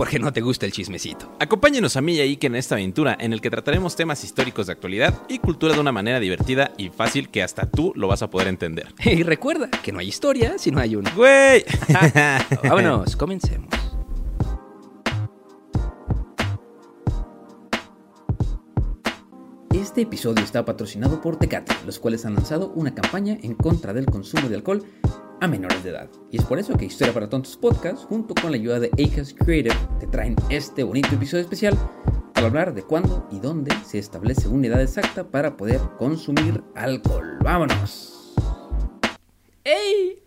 porque no te gusta el chismecito. Acompáñenos a mí y a Ike en esta aventura en el que trataremos temas históricos de actualidad y cultura de una manera divertida y fácil que hasta tú lo vas a poder entender. Y recuerda que no hay historia si no hay una. ¡Güey! Vámonos, comencemos. Este episodio está patrocinado por Tecate, los cuales han lanzado una campaña en contra del consumo de alcohol a menores de edad. Y es por eso que Historia para Tontos Podcast, junto con la ayuda de Acast Creative, te traen este bonito episodio especial para hablar de cuándo y dónde se establece una edad exacta para poder consumir alcohol. ¡Vámonos! ¡Ey!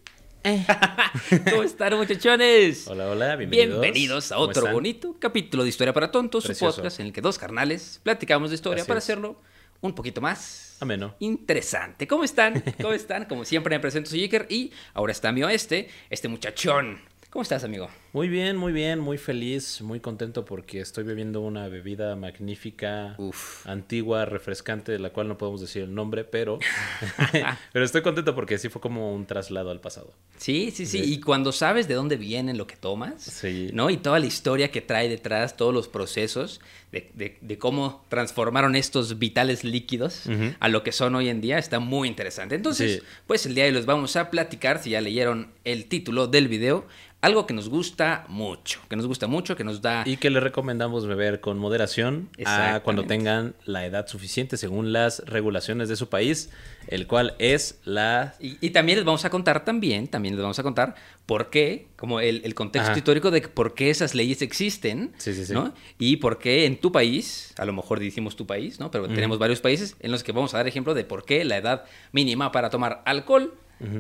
¿Cómo están, muchachones? Hola, hola, bienvenidos. Bienvenidos a ¿Cómo otro bonito capítulo de Historia para Tontos, su Precioso. podcast en el que dos carnales platicamos de historia Así para es. hacerlo un poquito más Ameno. interesante. ¿Cómo están? ¿Cómo están? Como siempre me presento, soy Iker y ahora está mi oeste, este muchachón. ¿Cómo estás, amigo? Muy bien, muy bien, muy feliz, muy contento porque estoy bebiendo una bebida magnífica, Uf. antigua, refrescante, de la cual no podemos decir el nombre, pero, pero estoy contento porque sí fue como un traslado al pasado. Sí, sí, sí. Y cuando sabes de dónde viene lo que tomas, Sí. ¿no? Y toda la historia que trae detrás, todos los procesos de, de- de cómo transformaron estos vitales líquidos Ujú. a lo que son hoy en día, está muy interesante. Entonces, Sí. pues el día de hoy les vamos a platicar, si ya leyeron el título del video, algo que nos gusta mucho, que nos gusta mucho, que nos da... Y que le recomendamos beber con moderación a cuando tengan la edad suficiente según las regulaciones de su país, el cual es la... Y, y también les vamos a contar también, también les vamos a contar por qué, como el, el contexto Ajá. histórico de por qué esas leyes existen, Sí, sí, sí. ¿no? Y por qué en tu país, a lo mejor decimos tu país, ¿no? Pero tenemos varios países en los que vamos a dar ejemplo de por qué la edad mínima para tomar alcohol,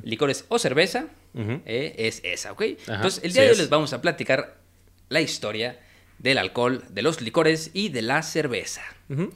licores o cerveza eh, es esa, ¿ok? Ajá, Entonces, el sí día de hoy es. les vamos a platicar la historia del alcohol, de los licores y de la cerveza.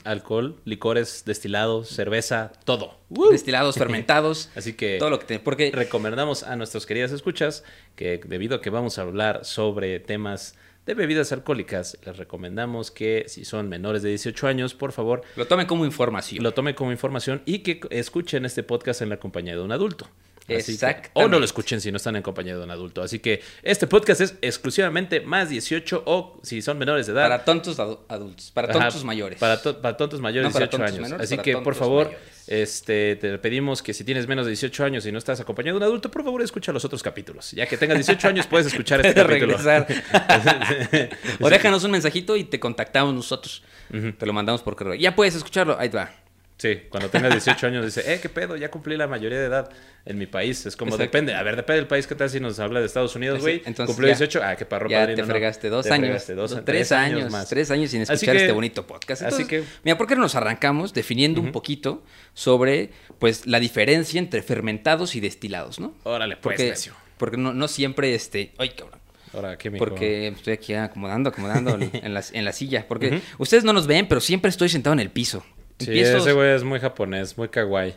Alcohol, licores, destilados, cerveza, todo. Destilados, fermentados, Así que todo lo que te... Porque recomendamos a nuestros queridas escuchas que debido a que vamos a hablar sobre temas de bebidas alcohólicas, les recomendamos que si son menores de 18 años, por favor, lo tomen como información. lo tomen como información y que escuchen este podcast en la compañía de un adulto. Exactamente. o no lo escuchen si no están en compañía de un adulto. Así que este podcast es exclusivamente más 18 o si son menores de edad. Para tontos adu- adultos, para Ajá, tontos mayores. Para, to- para tontos mayores No, para 18 tontos años. menores, Así que, por favor, mayores. este, te pedimos que si tienes menos de 18 años y no estás acompañado de un adulto, por favor, escucha los otros capítulos. Ya que tengas 18 años, puedes escuchar este capítulo. o déjanos un mensajito y te contactamos nosotros. Te lo mandamos por correo. Ya puedes escucharlo. Ahí te va. Sí, cuando tengas 18 años dice, eh, qué pedo, ya cumplí la mayoría de edad en mi país. Es como, Exacto. depende, a ver, depende del país, ¿qué tal si nos habla de Estados Unidos, güey? Cumplió ya- 18, ah, qué parro ya padrino, te fregaste dos Te años. fregaste dos- tres, tres años, más. Tres años sin escuchar que- este bonito podcast. así que- Mira, ¿por qué no nos arrancamos definiendo un poquito sobre pues la diferencia entre fermentados y destilados, ¿no? Órale, pues, Porque, necio. porque no, no siempre este. Ay, cabrón. Ahora, ¿qué me Porque estoy aquí acomodando, acomodando en, la, en la silla. Porque ustedes no nos ven, pero siempre estoy sentado en el piso. Sí, Empiezo, ese güey es muy japonés, muy kawaii.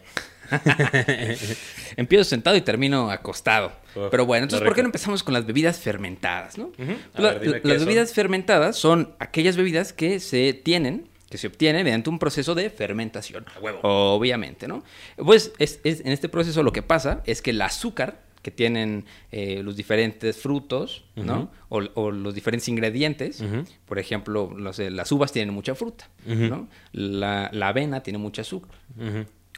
empiezo sentado y termino acostado. Uf, pero bueno, entonces, ¿por qué no empezamos con las bebidas fermentadas? ¿no? A La- ver, dime qué las son. bebidas fermentadas son aquellas bebidas que se tienen, que se obtienen mediante un proceso de fermentación. Obviamente, ¿no? Pues es- es- en este proceso lo que pasa es que el azúcar que tienen eh, los diferentes frutos, ¿no? O, o los diferentes ingredientes. Por ejemplo, no sé, las uvas tienen mucha fruta, ¿no? La, la avena tiene mucha azúcar.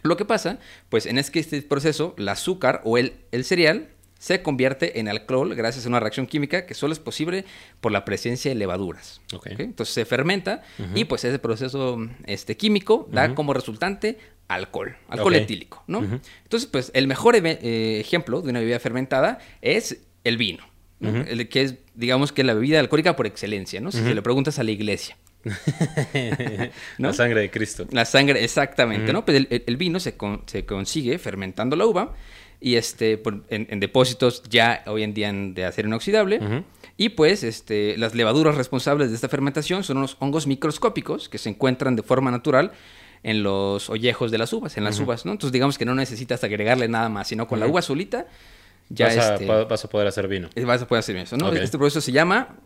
Lo que pasa, pues en es que este proceso, el azúcar o el, el cereal se convierte en alcohol gracias a una reacción química que solo es posible por la presencia de levaduras. Ok. ¿ok? Entonces se fermenta y pues ese proceso este, químico da como resultante alcohol, alcohol etílico, ¿no? Entonces, pues el mejor eh, ejemplo de una bebida fermentada es el vino, ¿no? el que es, digamos que la bebida alcohólica por excelencia, ¿no? Si se le preguntas a la iglesia. ¿no? La sangre de Cristo. La sangre, exactamente, ¿no? Pues el, el- el vino se, con- se consigue fermentando la uva y este por- en, en depósitos ya hoy en día en- de acero inoxidable. Y pues este, las levaduras responsables de esta fermentación son unos hongos microscópicos que se encuentran de forma natural en los ollejos de las uvas, en las uvas, ¿no? Entonces digamos que no necesitas agregarle nada más, sino con la uva solita ya vas, a, este, vas a poder hacer vino. eh, vas a poder hacer eso, ¿no? Este proceso se llama,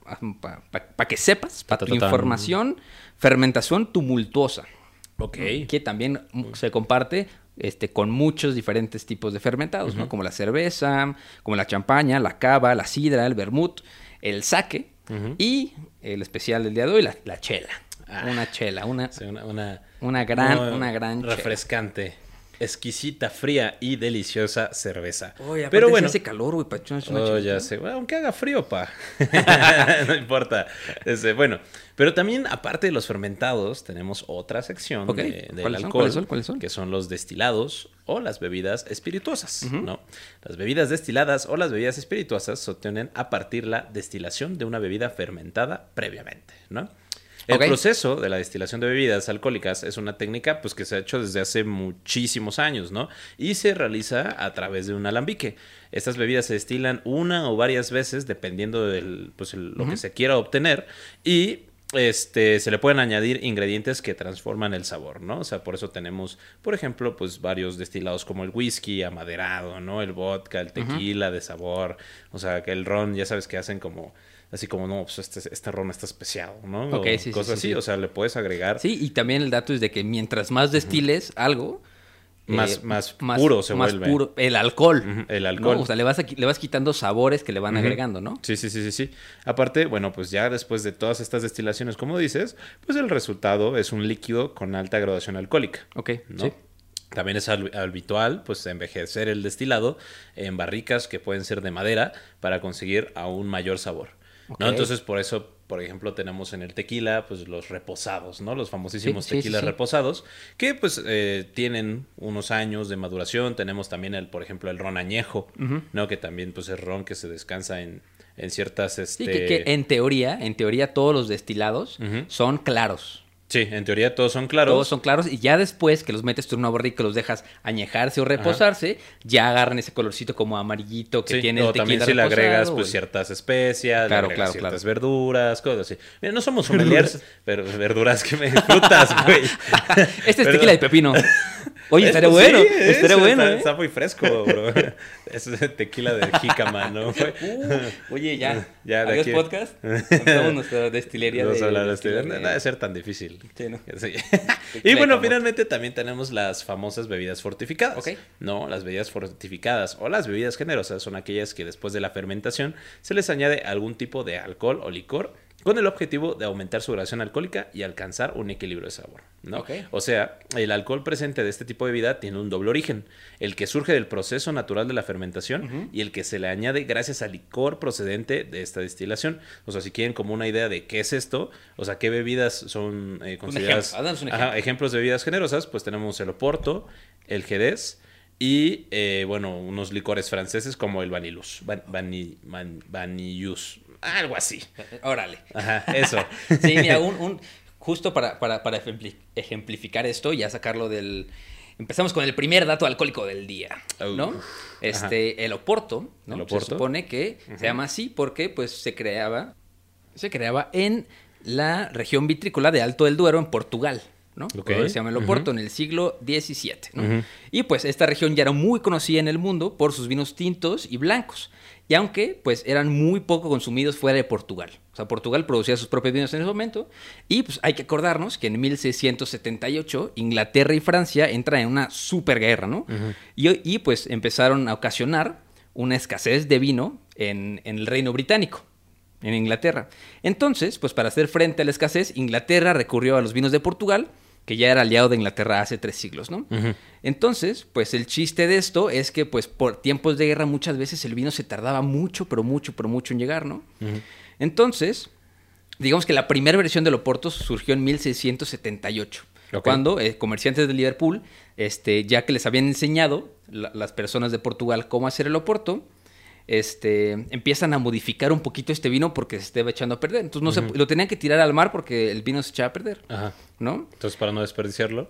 para que sepas, para tu información, fermentación tumultuosa, Ok. que también se comparte este, con muchos diferentes tipos de fermentados, ¿no? Como la cerveza, como la champaña, la cava, la sidra, el vermut, el sake Ujú. y el especial del día de hoy, la, la chela. Ah. Una chela, una, Sí, una, una, una gran, una gran chela. Exquisita, fría y deliciosa cerveza. Pero bueno, hace calor, güey, Oh, chelita. ya sé. Bueno, aunque haga frío, pa. no importa. Este, bueno, pero también, aparte de los fermentados, tenemos otra sección de- del ¿Cuáles son? alcohol, ¿Cuáles son? ¿Cuáles son? que son los destilados o las bebidas espirituosas, ¿no? Las bebidas destiladas o las bebidas espirituosas se obtienen a partir la destilación de una bebida fermentada previamente, ¿no? El proceso de la destilación de bebidas alcohólicas es una técnica pues, que se ha hecho desde hace muchísimos años, ¿no? Y se realiza a través de un alambique. Estas bebidas se destilan una o varias veces dependiendo de pues, el- lo que se quiera obtener y este, se le pueden añadir ingredientes que transforman el sabor, ¿no? O sea, por eso tenemos, por ejemplo, pues varios destilados como el whisky amaderado, ¿no? El vodka, el tequila de sabor, o sea, que el ron, ya sabes que hacen como así como, no, pues este, este ron está especiado, ¿no? Ok, O sí, cosas sí, así, sí. o sea, le puedes agregar Sí, y también el dato es de que mientras más destiles algo, Más- eh, más puro se más vuelve. puro- el alcohol. El ¿no? alcohol. O sea, le vas, a le vas quitando sabores que le van agregando, ¿no? Sí, sí, sí, sí, sí. Aparte, bueno, pues ya después de todas estas destilaciones, como dices, pues el resultado es un líquido con alta graduación alcohólica. Ok, ¿no? sí. También es hab- habitual, pues, envejecer el destilado en barricas que pueden ser de madera para conseguir aún mayor sabor. ¿No? Entonces, por eso, por ejemplo, tenemos en el tequila, pues, los reposados, ¿no? Los famosísimos Sí, sí, sí, tequilas sí. reposados, que, pues, eh, tienen unos años de maduración. Tenemos también, el, por ejemplo, el ron añejo, ¿no? Que también, pues, es ron que se descansa en, en ciertas, este... Sí, que, que en teoría, en teoría todos los destilados son claros. Sí, en teoría todos son claros. Todos son claros y ya después que los metes tú en una barrica, los dejas añejarse o reposarse, ya agarran ese colorcito como amarillito que Sí, tiene el también si le agregas pues ciertas especias, Claro, claro, ciertas claro. verduras, cosas así. Mira, no somos sommeliers, pero verduras que me frutas, güey. Este es tequila de pepino. Oye, estaría bueno, sí, estaría bueno, Está, ¿eh? está muy fresco, bro. Es tequila de jícama, ¿no? Uh, oye, ya. Ya, de Adiós aquí- podcast. Empezamos nuestra destilería Vamos de... a hablar de destilería No debe ser tan difícil. Sí, ¿no? Sí. y bueno, finalmente también tenemos las famosas bebidas fortificadas. Ok. No, las bebidas fortificadas o las bebidas generosas son aquellas que después de la fermentación se les añade algún tipo de alcohol o licor con el objetivo de aumentar su graduación alcohólica y alcanzar un equilibrio de sabor. ¿no? O sea, el alcohol presente de este tipo de bebida tiene un doble origen, el que surge del proceso natural de la fermentación y el que se le añade gracias al licor procedente de esta destilación. O sea, si quieren como una idea de qué es esto, o sea, qué bebidas son eh, consideradas ejemplo, un Ajá, ejemplo. ejemplos de bebidas generosas, pues tenemos el Oporto, el Jerez y, eh, bueno, unos licores franceses como el Vanillus, Van, Vani- Van- Vanillus, algo así. Órale. Ajá, eso. Sí, mira, un, un- justo para, para, para ejempli- ejemplificar esto, ya sacarlo del... Empezamos con el primer dato alcohólico del día, ¿no? Este, el Oporto, ¿no? El Se Oporto. supone que se llama así porque, pues, se creaba, se creaba en la región vitrícola de Alto del Duero, en Portugal, ¿no? Ok. Por eso se llama el Oporto, en el siglo XVII, ¿no? Y, pues, esta región ya era muy conocida en el mundo por sus vinos tintos y blancos. Y aunque, pues, eran muy poco consumidos fuera de Portugal. O sea, Portugal producía sus propios vinos en ese momento. Y, pues, hay que acordarnos que en 1678 Inglaterra y Francia entran en una superguerra, ¿no? y, y, pues, empezaron a ocasionar una escasez de vino en, en el Reino Británico, en Inglaterra. Entonces, pues, para hacer frente a la escasez, Inglaterra recurrió a los vinos de Portugal, que ya era aliado de Inglaterra hace tres siglos, ¿no? Entonces, pues el chiste de esto es que, pues, por tiempos de guerra muchas veces el vino se tardaba mucho, pero mucho, pero mucho en llegar, ¿no? Entonces, digamos que la primera versión del Oporto surgió en 1678, Ok. cuando eh, comerciantes de Liverpool, este, ya que les habían enseñado la- las personas de Portugal cómo hacer el Oporto, este, empiezan a modificar un poquito este vino porque se estaba echando a perder. Entonces no se- lo tenían que tirar al mar porque el vino se echaba a perder, Ajá. ¿No? Entonces, para no desperdiciarlo.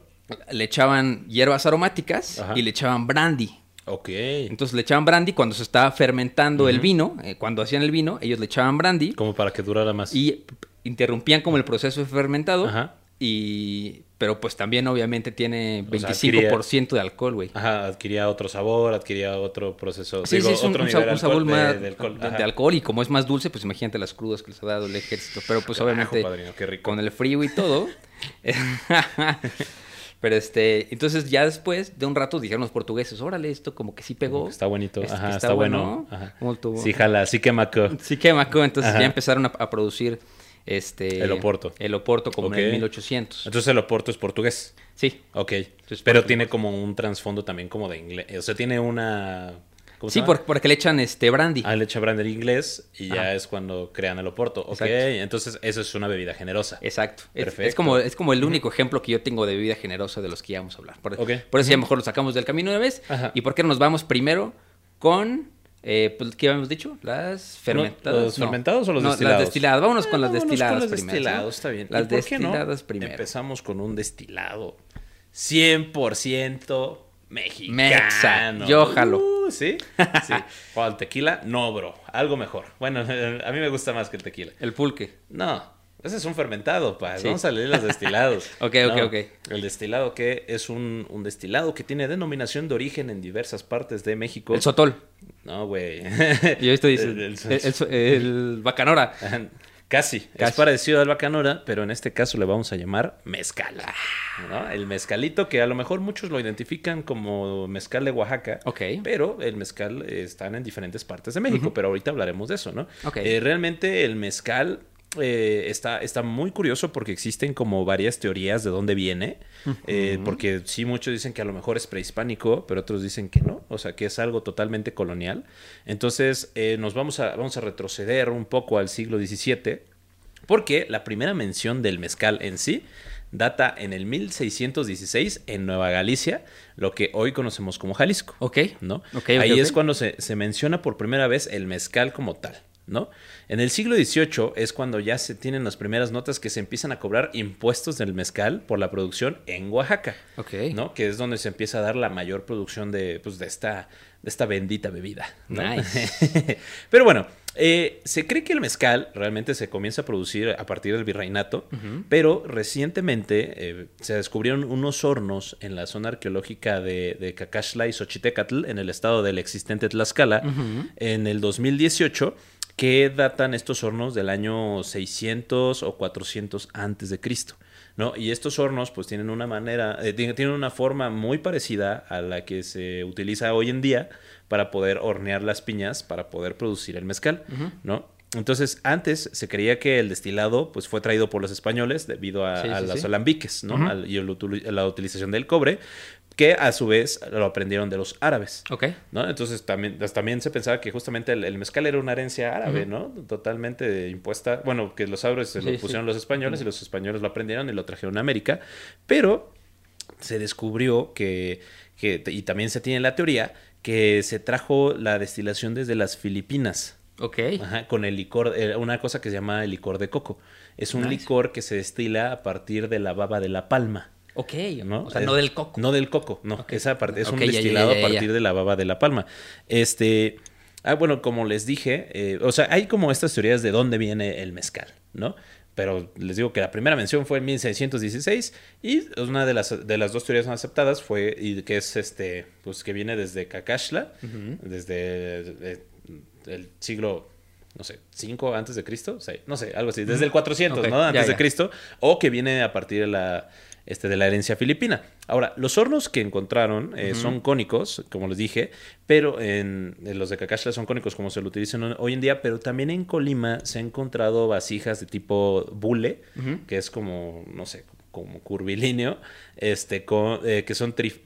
Le echaban hierbas aromáticas Ajá. y le echaban brandy. Ok. Entonces le echaban brandy cuando se estaba fermentando el vino, eh, cuando hacían el vino, ellos le echaban brandy Como para que durara más. y interrumpían como el proceso de fermentado. Ajá. Y pero pues también obviamente tiene O sea, 25% de alcohol, güey. Ajá, adquiría otro sabor, adquiría otro proceso. Sí, digo, sí, es un, otro un nivel un sabor más de, alcohol. de- Ajá. de alcohol y como es más dulce, pues imagínate las crudas que les ha dado el ejército. Pero pues Carajo, obviamente padrino, qué rico. con el frío y todo. Pero este, entonces ya después de un rato dijeron los portugueses, órale, esto como que sí pegó. Está bonito. Este, Ajá, que está, bueno. Ajá. Como tuvo- Sí, jala, sí que maco. Sí que Maco, entonces Ajá. ya empezaron a, a producir este El Oporto. El Oporto como Ok. en el 1800. Entonces el Oporto es portugués. Sí. Ok. Entonces, Pero portugués. tiene como un trasfondo también como de inglés. O sea, tiene una... ¿cómo se Sí, por- porque le echan este brandy. Ah, le echa brander inglés y ya es cuando crean el Oporto. Ok, Exacto. entonces eso es una bebida generosa. Exacto. Perfecto. es como, es como el único ejemplo que yo tengo de bebida generosa de los que ya vamos a hablar. Por, Ok. por eso ya mejor lo sacamos del camino de vez. Ajá. ¿Y por qué no nos vamos primero con, eh, pues, ¿qué habíamos dicho? Las fermentadas. ¿Los No. fermentados o los No, destilados? Las destiladas. Vámonos con las destiladas con los primero. está bien. Las ¿Y por qué no? destiladas primero. Empezamos con un destilado 100% mexicano. Mexa, yo jalo. Uh, ¿Sí? Sí. O el tequila, no, bro. Algo mejor. Bueno, a mí me gusta más que el tequila. El pulque. No, ese es un fermentado, pa. Sí. Vamos a leer los destilados. Ok, ok, No, ok. El destilado que es un, un destilado que tiene denominación de origen en diversas partes de México. El sotol. No, güey. Y esto dice. El- El, el- el- el bacanora. Casi. Es parecido al bacanora, pero en este caso le vamos a llamar mezcal. ¿no? El mezcalito que a lo mejor muchos lo identifican como mezcal de Oaxaca. Ok. Pero el mezcal eh, están en diferentes partes de México, pero ahorita hablaremos de eso, ¿no? Ok. Eh, realmente el mezcal eh, está, está muy curioso porque existen como varias teorías de dónde viene. eh, porque sí, muchos dicen que a lo mejor es prehispánico, pero otros dicen que no. O sea, que es algo totalmente colonial. Entonces, eh, nos vamos a, vamos a retroceder un poco al siglo XVII. Porque la primera mención del mezcal en sí data en el 1616 en Nueva Galicia, lo que hoy conocemos como Jalisco. Ok. ¿no? Ok, ok, Ahí es cuando se, se menciona por primera vez el mezcal como tal, ¿no? En el siglo XVIII es cuando ya se tienen las primeras notas que se empiezan a cobrar impuestos del mezcal por la producción en Oaxaca, Ok. ¿no? Que es donde se empieza a dar la mayor producción de, pues, de, esta, de esta bendita bebida, ¿no? Nice. Pero bueno, eh, se cree que el mezcal realmente se comienza a producir a partir del virreinato, pero recientemente eh, se descubrieron unos hornos en la zona arqueológica de, de Cacaxtla y Xochitecatl, en el estado del existente Tlaxcala, en el 2018, que datan estos hornos del año 600 o 400 antes de Cristo. ¿no? Y estos hornos pues tienen una manera, eh, tienen una forma muy parecida a la que se utiliza hoy en día para poder hornear las piñas, para poder producir el mezcal, ¿no? Entonces, antes se creía que el destilado pues fue traído por los españoles debido a, Sí, a sí, los sí. alambiques, ¿no? Al- y el la utilización del cobre, que a su vez lo aprendieron de los árabes. Ok. ¿no? Entonces también, pues, también se pensaba que justamente el, el mezcal era una herencia árabe, ¿no? Totalmente impuesta. Bueno, que los árabes se lo sí. pusieron los españoles y los españoles lo aprendieron y lo trajeron a América. Pero se descubrió que, que, y también se tiene la teoría, que se trajo la destilación desde las Filipinas. Ok. Ajá, con el licor, eh, una cosa que se llama el licor de coco. Es un Nice. licor que se destila a partir de la baba de la palma. Ok. ¿no? O sea, no del coco. No del coco, no. Esa parte es un ya, destilado ya, ya, a partir de la baba de la palma. Este. Ah, bueno, como les dije, eh, o sea, hay como estas teorías de dónde viene el mezcal, ¿no? Pero les digo que la primera mención fue en 1616 y una de las, de las dos teorías más aceptadas fue y que es este, pues que viene desde Cacaxtla, desde eh, el siglo no sé, 5 antes de Cristo, no sé, algo así, desde el 400, Ok, ¿no? Antes ya, de. Cristo, o que viene a partir de la, este, de la herencia filipina. Ahora, los hornos que encontraron eh, son cónicos, como les dije, pero en, en los de Cacaxtla son cónicos como se lo utilizan hoy en día, pero también en Colima se han encontrado vasijas de tipo bule, que es como, no sé, como curvilíneo, este, con, eh, que son tri-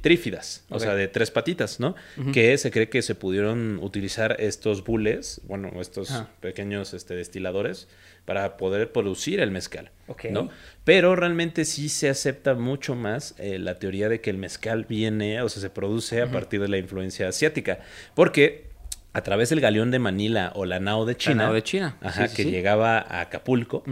trífidas, o sea, de tres patitas, ¿no? Que se cree que se pudieron utilizar estos bules, bueno, estos pequeños este, destiladores, para poder producir el mezcal. ¿no? Pero realmente sí se acepta mucho más eh, la teoría de que el mezcal viene, o sea, se produce a partir de la influencia asiática, porque a través del galeón de Manila o la nao de China. La nao de China. Ajá, Sí, sí, que sí. llegaba a Acapulco.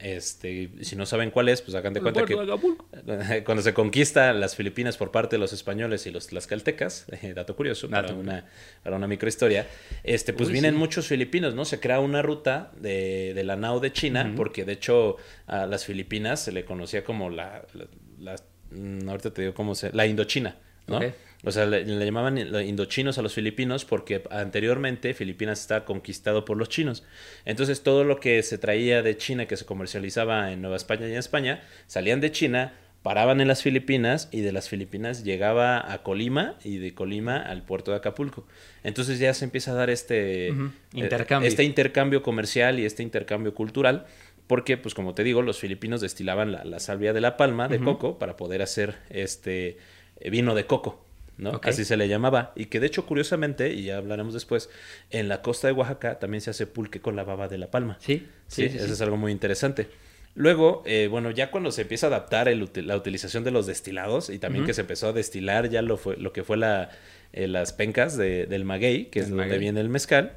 Este, si no saben cuál es, pues hagan de cuenta que de cuando se conquista las Filipinas por parte de los españoles y los tlaxcaltecas, eh, dato curioso, para, una, para una microhistoria, este, pues Uy, vienen muchos filipinos, ¿no? Se crea una ruta de, de la nao de China, porque de hecho a las Filipinas se le conocía como la, la- la- mm, ahorita te digo cómo se, la Indochina, ¿no? O sea, le, le llamaban indochinos a los filipinos porque anteriormente Filipinas estaba conquistado por los chinos. Entonces todo lo que se traía de China, que se comercializaba en Nueva España y en España, salían de China, paraban en las Filipinas y de las Filipinas llegaba a Colima y de Colima al puerto de Acapulco. Entonces ya se empieza a dar este eh, Intercambio. este intercambio comercial y este intercambio cultural. Porque, pues como te digo, los filipinos destilaban la, la salvia de la palma de coco para poder hacer este eh, vino de coco. ¿No? Así se le llamaba. Y que de hecho, curiosamente, y ya hablaremos después, en la costa de Oaxaca también se hace pulque con la baba de la palma. Sí, Sí, sí, sí, eso sí. es algo muy interesante. Luego, eh, bueno, ya cuando se empieza a adaptar el la utilización de los destilados y también que se empezó a destilar ya lo, fue, lo que fue la, eh, las pencas de- del maguey, que es donde viene el mezcal,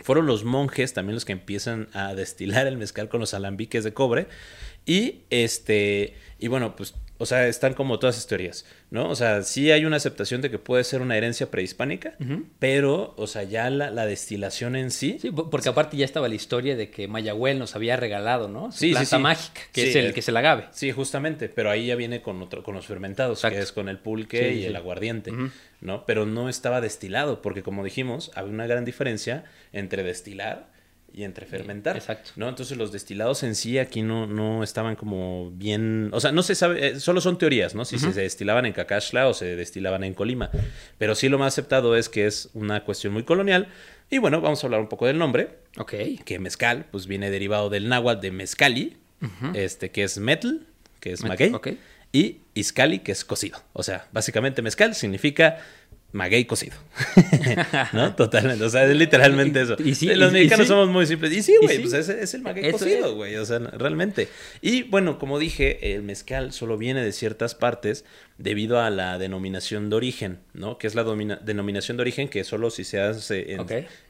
fueron los monjes también los que empiezan a destilar el mezcal con los alambiques de cobre. Y este, y bueno, pues, o sea, están como todas esas teorías, ¿no? O sea, sí hay una aceptación de que puede ser una herencia prehispánica, pero, o sea, ya la, la destilación en sí. Sí, po- porque aparte ya estaba la historia de que Mayagüel nos había regalado, ¿no? Su Sí, planta sí. mágica, que Sí, es el eh, que es el agave. Sí, justamente, pero ahí ya viene con otro, con los fermentados, Exacto. que es con el pulque y el aguardiente. ¿no? Pero no estaba destilado, porque como dijimos, había una gran diferencia entre destilar y entre fermentar, exacto. ¿no? Entonces los destilados en sí aquí no, no estaban como bien, o sea, no se sabe, eh, solo son teorías, ¿no? Si se destilaban en Cacaxtla o se destilaban en Colima, pero sí lo más aceptado es que es una cuestión muy colonial. Y bueno, vamos a hablar un poco del nombre, Ok. que mezcal, pues viene derivado del náhuatl de mezcali, este, que es metal, que es maguey, ok. y iscali, que es cocido. O sea, básicamente mezcal significa maguey cocido. ¿No? Totalmente. O sea, es literalmente eso. Y sí, los y- y mexicanos sí. somos muy simples. Y sí, güey, sí. pues ese es el maguey Eso cocido, es. güey. O sea, realmente. Y bueno, como dije, el mezcal solo viene de ciertas partes debido a la denominación de origen, ¿no? Que es la denominación de origen que solo si se hace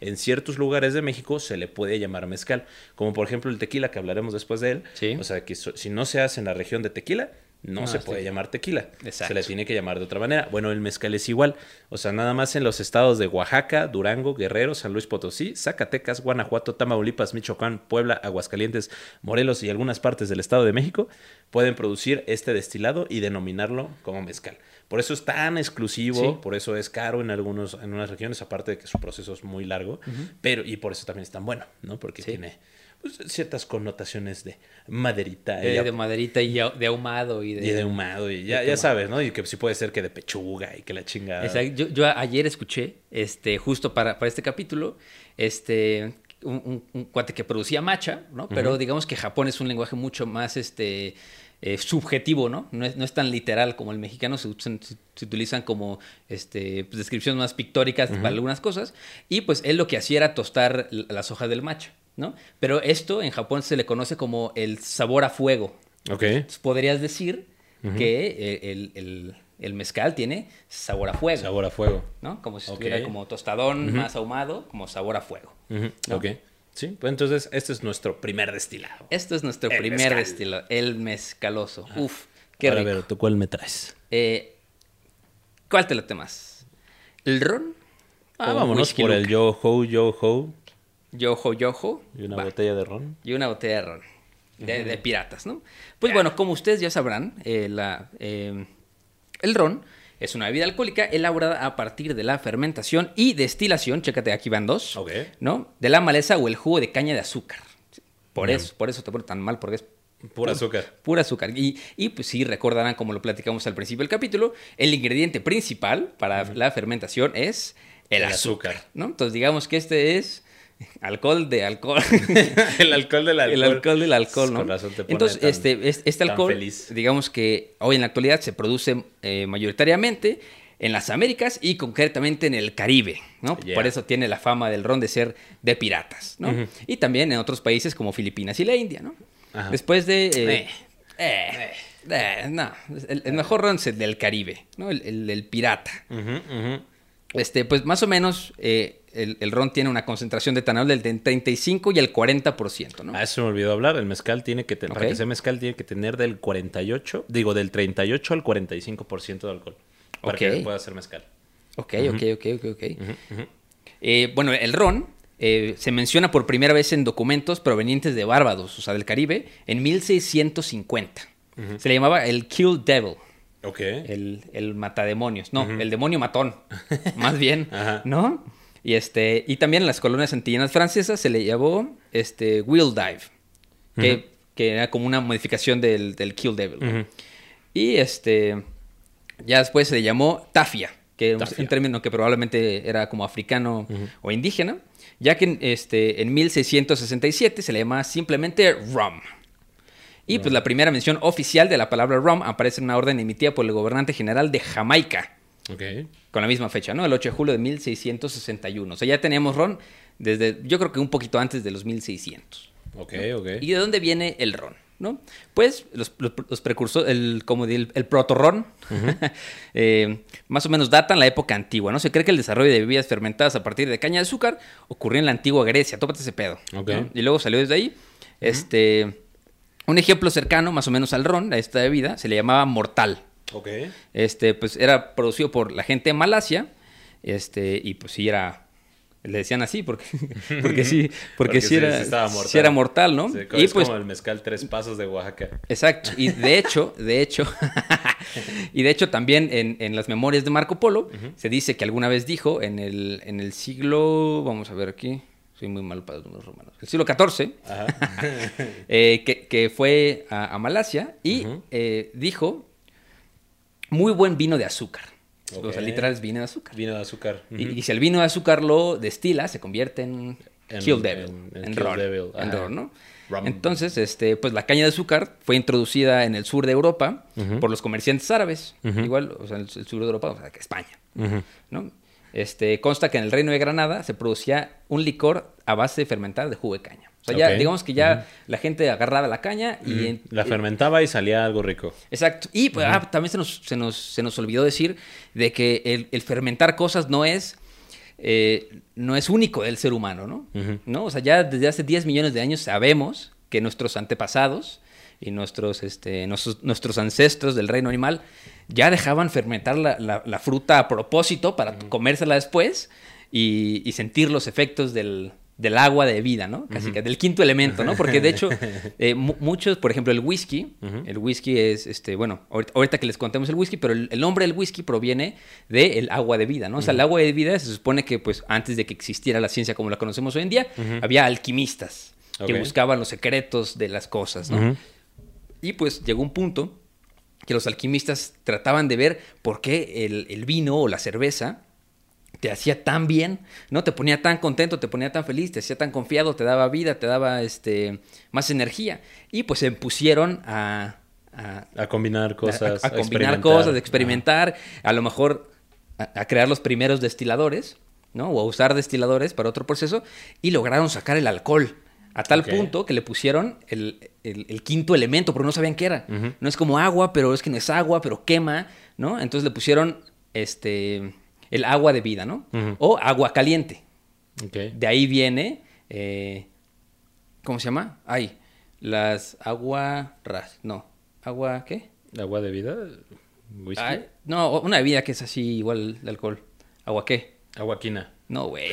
en, ciertos lugares de México se le puede llamar mezcal. Como por ejemplo el tequila, que hablaremos después de él. Sí. O sea, que so- si no se hace en la región de tequila, no, No, se puede llamar tequila. Exacto. Se le tiene que llamar de otra manera. Bueno, el mezcal es igual. O sea, nada más en los estados de Oaxaca, Durango, Guerrero, San Luis Potosí, Zacatecas, Guanajuato, Tamaulipas, Michoacán, Puebla, Aguascalientes, Morelos y algunas partes del Estado de México pueden producir este destilado y denominarlo como mezcal. Por eso es tan exclusivo, Sí. por eso es caro en algunos en unas regiones, aparte de que su proceso es muy largo, pero y por eso también es tan bueno, ¿no? Porque Sí. tiene pues, ciertas connotaciones de maderita De, y de maderita y de ahumado y de... y de ahumado, y ya, ya sabes, ¿no? Y que sí puede ser que de pechuga y que la chingada. Exacto. Yo, yo ayer escuché, este, justo para, para este capítulo, este, un, un- un cuate que producía matcha, ¿no? Pero digamos que Japón es un lenguaje mucho más, este, eh, subjetivo, ¿no? No es, no es tan literal como el mexicano, se, usan- se- se utilizan como, este, pues, descripciones más pictóricas para algunas cosas. Y pues él lo que hacía era tostar las hojas del matcha, ¿no? Pero esto en Japón se le conoce como el sabor a fuego. Ok. Entonces, podrías decir que eh, el, el- el mezcal tiene sabor a fuego. Sabor a fuego. ¿no? Como si estuviera como tostadón más ahumado, como sabor a fuego. Ok. Sí, pues entonces este es nuestro primer destilado. Esto es nuestro El primer destilado, el mezcaloso. Uf, qué Ahora, rico. a ver, ¿tú cuál me traes? Eh, ¿Cuál te late más? ¿El ron? Ah, ¿O vámonos por el Yo-Ho, Yo-Ho Yojo, yojo. y una Va. botella de ron. Y una botella de ron. De, de piratas, ¿no? Pues bueno, como ustedes ya sabrán, eh, la, eh, el ron es una bebida alcohólica elaborada a partir de la fermentación y destilación, chécate, aquí van dos, Ok. ¿no? De la maleza o el jugo de caña de azúcar. Por Bien. eso, por eso te pone tan mal, porque es Pura azúcar. pura azúcar. Y, y pues sí, recordarán, como lo platicamos al principio del capítulo, el ingrediente principal para la fermentación es el, El azúcar, azúcar. ¿no? Entonces digamos que este es alcohol de alcohol. el alcohol del alcohol. El alcohol del alcohol, ¿no? Con razón te Entonces, tan- este, es- este alcohol, feliz. digamos que hoy en la actualidad se produce eh, mayoritariamente en las Américas y concretamente en el Caribe, ¿no? Yeah. Por eso tiene la fama del ron de ser de piratas, ¿no? Y también en otros países como Filipinas y la India, ¿no? Ajá. Después de... eh, Eh. eh, eh, no, el, el mejor ron es el del Caribe, ¿no? El, el- el pirata. Este, pues más o menos eh, el, el ron tiene una concentración de etanol del 35 y el 40%, ¿no? Ah, eso me olvidó hablar. El mezcal tiene que tener, para que sea mezcal, tiene que tener del 48, digo, del 38 al 45% de alcohol. Para que pueda ser mezcal. Ok, ok, ok, ok, ok. Eh, bueno, el ron eh, se menciona por primera vez en documentos provenientes de Barbados, o sea, del Caribe, en 1650. Se le llamaba el Kill Devil, Ok. el, el matademonios. No, el demonio matón, más bien, Ajá. ¿no? Y, este, y también en las colonias antillanas francesas se le llamó este, Will Dive, que, que era como una modificación del, del Kill Devil. Y este, ya después se le llamó tafia, que es un término que probablemente era como africano o indígena, ya que en, este, en 1667 se le llamaba simplemente rum. Y pues la primera mención oficial de la palabra rum aparece en una orden emitida por el gobernante general de Jamaica, Con la misma fecha, ¿no? El 8 de julio de 1661. O sea, ya teníamos ron desde, yo creo que un poquito antes de los 1600. Ok, ok. ¿Y de dónde viene el ron? ¿no? Pues los, los- los precursores, el, como el, el protorrón, eh, más o menos datan la época antigua, ¿no? Se cree que el desarrollo de bebidas fermentadas a partir de caña de azúcar ocurrió en la antigua Grecia, tópate ese pedo. Ok. ¿no? Y luego salió desde ahí. Este, un ejemplo cercano, más o menos al ron, a esta bebida, se le llamaba mortal. Ok. Este, pues era producido por la gente de Malasia, este, y pues sí era, le decían así, porque, porque sí, porque, Porque sí sí, era, sí mortal. sí era mortal, ¿no? Sí, y es pues, como el mezcal tres pasos de Oaxaca. exacto, y de hecho, de hecho, y de hecho también en, en las memorias de Marco Polo, se dice que alguna vez dijo en el, en el siglo, vamos a ver aquí, soy muy mal para los romanos, el siglo XIV, Ajá. eh, que, que fue a, a Malasia y eh, dijo muy buen vino de azúcar. O sea, literal es vino de azúcar. Vino de azúcar. Y, si el vino de azúcar lo destila, se convierte en, En- Kill Devil, en- en, en ron, Devil, ron, ¿no? Rum. Entonces, este, pues la caña de azúcar fue introducida en el sur de Europa por los comerciantes árabes, igual, o sea, el, el sur de Europa, o sea, que España. ¿no? Este, consta que en el Reino de Granada se producía un licor a base de fermentar de jugo de caña. O sea, ya, digamos que ya la gente agarraba la caña y... La eh, fermentaba y salía algo rico. Exacto. Y pues, ah, también se nos, se, nos, se nos olvidó decir de que el, el fermentar cosas no es, eh, no es único del ser humano. ¿no? O sea, ya desde hace 10 millones de años sabemos que nuestros antepasados y nuestros, este, nuestros, nuestros ancestros del reino animal ya dejaban fermentar la, la- la fruta a propósito para comérsela después y, y sentir los efectos del, del agua de vida, ¿no? Casi que del quinto elemento, ¿no? Porque de hecho, eh, mu- muchos, por ejemplo, el whisky, el whisky es, este, bueno, ahorita, ahorita que les contemos el whisky, pero el, el nombre del whisky proviene del agua de vida, ¿no? O sea, el agua de vida se supone que, pues, antes de que existiera la ciencia como la conocemos hoy en día, había alquimistas que buscaban los secretos de las cosas, ¿no? Y pues llegó un punto que los alquimistas trataban de ver por qué el, el vino o la cerveza te hacía tan bien, ¿no? Te ponía tan contento, te ponía tan feliz, te hacía tan confiado, te daba vida, te daba este, más energía. Y pues se pusieron a, a- A combinar cosas. a, a combinar cosas, a experimentar, a lo mejor a crear los primeros destiladores, ¿no? O a usar destiladores para otro proceso y lograron sacar el alcohol. A tal punto que le pusieron el, el- el quinto elemento, pero no sabían qué era. No es como agua, pero es que no es agua, pero quema, ¿no? Entonces le pusieron este el agua de vida, ¿no? O agua caliente. De ahí viene, eh, ¿cómo se llama? Ay, las agua ras, no, agua ¿qué? ¿Agua de vida? ¿Whisky? Ay, no, una bebida que es así igual de alcohol. ¿Agua qué? Aguaquina. No, güey.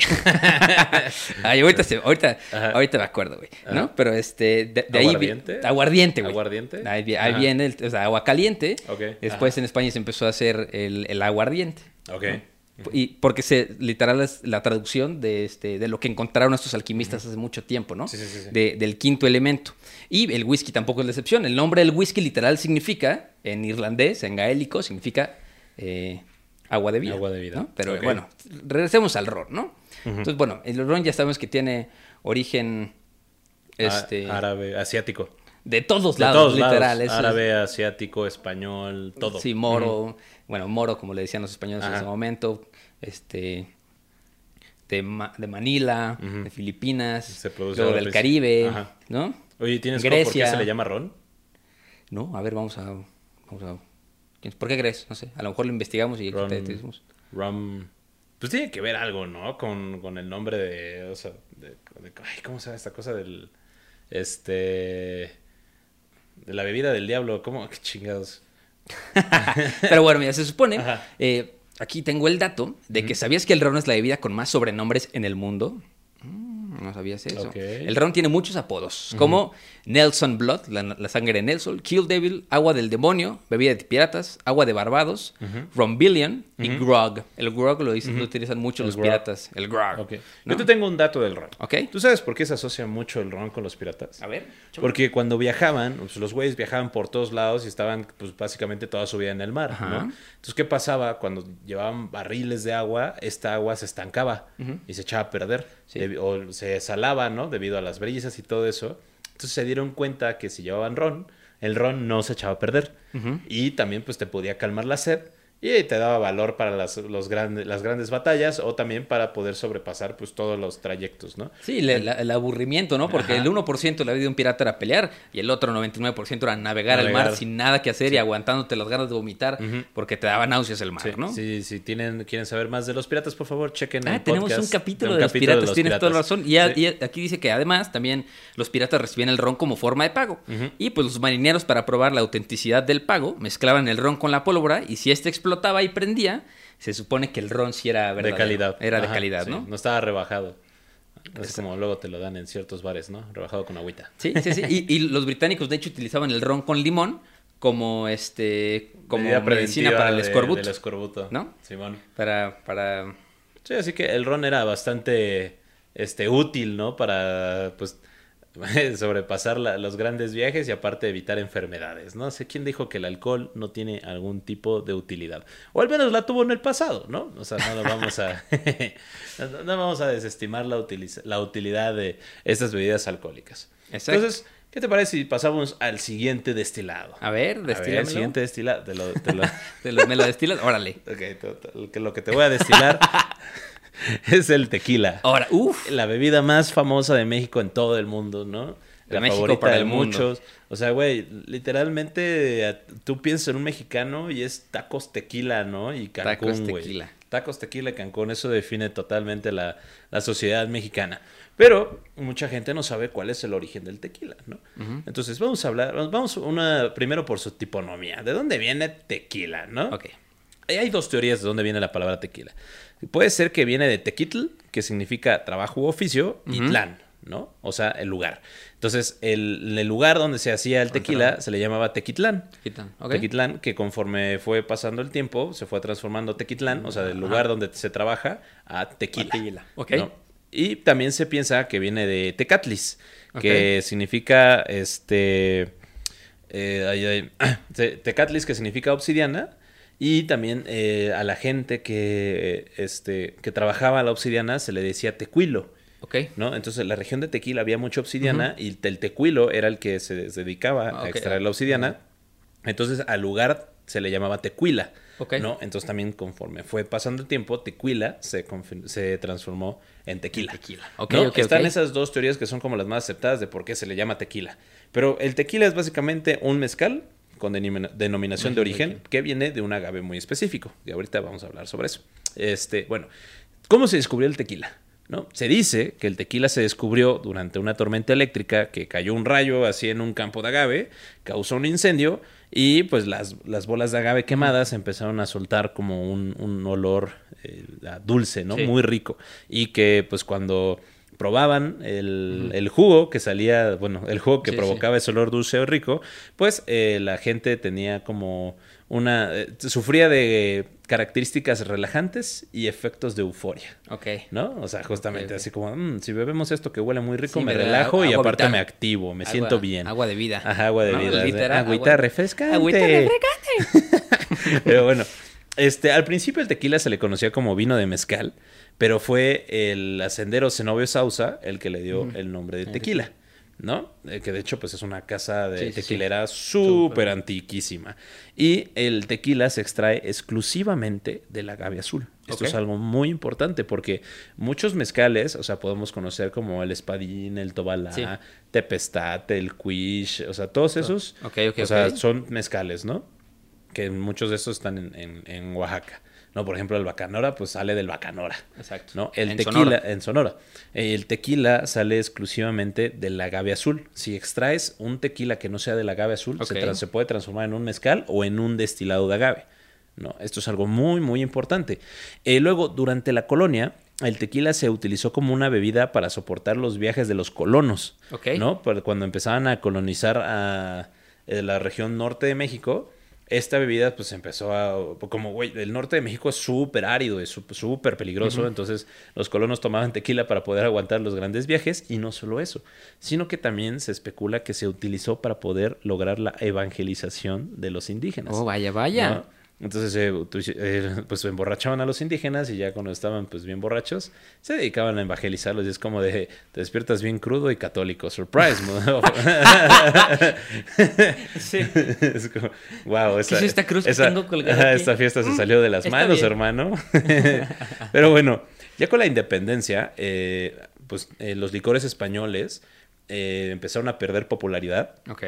Ay, ahorita, se- ahorita, Ajá. ahorita me acuerdo, güey. ¿no? Pero este, de, de ahí... vi- ¿Aguardiente? Aguardiente, güey. ¿Aguardiente? Ahí, ahí viene, el, o sea, agua caliente. Ok, Después ajá. en España se empezó a hacer el, el aguardiente. Ok. Y porque se, literal es la traducción de, este, de lo que encontraron estos alquimistas hace mucho tiempo, ¿no? Sí, sí, sí, sí. De- del quinto elemento. Y el whisky tampoco es la excepción. El nombre del whisky literal significa, en irlandés, en gaélico, significa eh, agua de vida. Agua de vida. ¿no? Pero bueno, regresemos al ron, ¿no? Entonces, bueno, el ron ya sabemos que tiene origen este, árabe, asiático. de todos De lados, todos literal. lados. eso es- Árabe, asiático, español, todo. Sí, moro. Bueno, moro, como le decían los españoles en ese momento. Este. De, Ma- de Manila, de Filipinas, Se produce luego del Caribe, Ajá. ¿no? Oye, ¿tienes cómo por qué Grecia. se le llama ron? No, a ver, vamos a. Vamos a ¿quién- ¿Por qué crees? No sé. A lo mejor lo investigamos y Ron. te, te decimos. Rum. pues tiene que ver algo, ¿no? Con, con el nombre de, o sea, de, de- ay, ¿cómo se llama esta cosa del, este, de la bebida del diablo? ¿Cómo? ¿Qué chingados? Pero bueno, mira, se supone, eh, aquí tengo el dato de que sabías que el ron es la bebida con más sobrenombres en el mundo. No sabías eso. El ron tiene muchos apodos, como Nelson Blood, la, la sangre de Nelson, Kill Devil, agua del demonio, bebida de piratas, agua de Barbados, Ron Billion y Grog. El Grog lo, dicen, lo utilizan mucho El los grog. piratas. El Grog. Ok. ¿no? Yo te tengo un dato del ron. Ok. ¿Tú sabes por qué se asocia mucho el ron con los piratas? A ver. Porque cuando viajaban, pues, los güeyes viajaban por todos lados y estaban, pues, básicamente toda su vida en el mar. Entonces, ¿qué pasaba? Cuando llevaban barriles de agua, esta agua se estancaba y se echaba a perder. Sí. O se salaba, ¿no? Debido a las brisas y todo eso. Entonces, se dieron cuenta que si llevaban ron, el ron no se echaba a perder. Y también, pues, te podía calmar la sed. Y te daba valor para las, los grandes, las grandes batallas o también para poder sobrepasar pues todos los trayectos, ¿no? Sí, le- la- el aburrimiento, ¿no? Porque Ajá. el 1% de la vida de un pirata era pelear y el otro 99% era navegar, el Navegar. mar sin nada que hacer y aguantándote las ganas de vomitar Ujú. porque te daba náuseas el mar, Sí, ¿no? sí, si tienen, quieren saber más de los piratas, por favor, chequen Ah, el tenemos podcast un capítulo un de los capítulo piratas, tienes toda la piratas. razón. Y, Sí. y aquí dice que además también los piratas recibían el ron como forma de pago. Y pues los marineros para probar la autenticidad del pago mezclaban el ron con la pólvora y si este explotaba y prendía, se supone que el ron sí era de verdadero. calidad. Era de calidad, sí, ¿no? No estaba rebajado. Es como luego te lo dan en ciertos bares, ¿no? Rebajado con agüita. Sí, sí, sí. Y, y los británicos de hecho utilizaban el ron con limón como este como medicina para el de- escorbuto. Del escorbuto. ¿No? Simón. Para, para Sí, así que el ron era bastante este, útil, ¿no? Para, pues, sobrepasar la- los grandes viajes y aparte evitar enfermedades, ¿no? sé quién dijo que el alcohol no tiene algún tipo de utilidad. O al menos la tuvo en el pasado, ¿no? O sea, no lo vamos a... no, no vamos a desestimar la, utiliza- la utilidad de estas bebidas alcohólicas. Exacto. Entonces, ¿qué te parece si pasamos al siguiente destilado? A ver, ver, el siguiente destilado. Te lo, te lo- Te lo- me lo destilas, órale. Ok, lo que te voy a destilar es el tequila. Ahora, uff. La bebida más famosa de México en todo el mundo, ¿no? La México favorita para de el mundo. muchos. O sea, güey, literalmente tú piensas en un mexicano y es tacos tequila, ¿no? Y Tacos Cancún, güey. tequila. Tacos tequila y Cancún, eso define totalmente la, la sociedad mexicana. Pero mucha gente no sabe cuál es el origen del tequila, ¿no? Entonces vamos a hablar, vamos una, primero por su tiponomía. ¿De dónde viene tequila, no? Ok. Hay- dos teorías de dónde viene la palabra tequila. Puede ser que viene de tequitl, que significa trabajo u oficio, y tlán, ¿no? O sea, el lugar. Entonces, el, el lugar donde se hacía el tequila se le llamaba tequitlán. Tequitlán, ok. Tequitlán, que conforme fue pasando el tiempo, se fue transformando Tequitlán, o sea, del lugar donde se trabaja, a tequila. Tequila, ok. ¿no? Y también se piensa que viene de Tecatlis, que significa este. eh, ay, ay, te- Tecatlis, que significa obsidiana. Y también eh, a la gente que, este, que trabajaba la obsidiana se le decía tecuilo. Ok. ¿no? Entonces, en la región de Tequila había mucha obsidiana y el tecuilo era el que se dedicaba Ah, a extraer la obsidiana. Entonces, al lugar se le llamaba Tequila. Ok. ¿no? Entonces, también conforme fue pasando el tiempo, Tequila se, se transformó en tequila. tequila. ¿no? Están esas dos teorías que son como las más aceptadas de por qué se le llama tequila. Pero el tequila es básicamente un mezcal con denomina- denominación de origen que viene de un agave muy específico. Y ahorita vamos a hablar sobre eso. Este, bueno, ¿cómo se descubrió el tequila? ¿No? Se dice que el tequila se descubrió durante una tormenta eléctrica que cayó un rayo así en un campo de agave, causó un incendio y pues las, las bolas de agave quemadas empezaron a soltar como un, un olor eh, dulce, ¿no? Sí. Muy rico. Y que pues cuando probaban el, el jugo que salía, bueno, el jugo que Sí, provocaba ese olor dulce o rico, pues eh, la gente tenía como una, eh, sufría de características relajantes y efectos de euforia. Ok. ¿No? O sea, justamente así como, "Mm, si bebemos esto que huele muy rico, Sí, me relajo y aparte vital. me activo, me Agua- siento bien. Agua de vida. Ajá, agua de No, vida. literal, agüita agua- refrescante. Agüita refrescante. Pero bueno, este, al principio el tequila se le conocía como vino de mezcal, pero fue el ascendero Zenobio Sausa el que le dio el nombre de tequila, ¿no? Eh, que de hecho pues es una casa de Sí, tequilera súper antiquísima. Y el tequila se extrae exclusivamente del agave azul. Esto es algo muy importante porque muchos mezcales, o sea, podemos conocer como el espadín, el tobalá, Sí. tepestate, el quiche, o sea, todos esos, o sea, son mezcales, ¿no? Que muchos de estos están en, en- en Oaxaca. No, por ejemplo, el bacanora, pues sale del bacanora. Exacto. ¿no? El En tequila, Sonora. en Sonora. El tequila sale exclusivamente del agave azul. Si extraes un tequila que no sea del agave azul, se, puede transformar en un mezcal o en un destilado de agave. ¿no? Esto es algo muy, muy importante. Eh, luego, durante la colonia, el tequila se utilizó como una bebida para soportar los viajes de los colonos. ¿no? Cuando empezaban a colonizar a eh, la región norte de México, esta bebida pues empezó a... Como, güey, el norte de México es súper árido, es súper peligroso, entonces los colonos tomaban tequila para poder aguantar los grandes viajes y no solo eso, sino que también se especula que se utilizó para poder lograr la evangelización de los indígenas. Oh, vaya, vaya. ¿no? Entonces, eh, eh, pues emborrachaban a los indígenas y ya cuando estaban pues bien borrachos, se dedicaban a evangelizarlos y es como de, te despiertas bien crudo y católico, surprise, ¿no? Sí. es como, wow, esa, es esta cruz que tengo colgada esta fiesta se salió de las está manos, bien. hermano. Pero bueno, ya con la independencia, eh, pues eh, los licores españoles eh, empezaron a perder popularidad. Ok.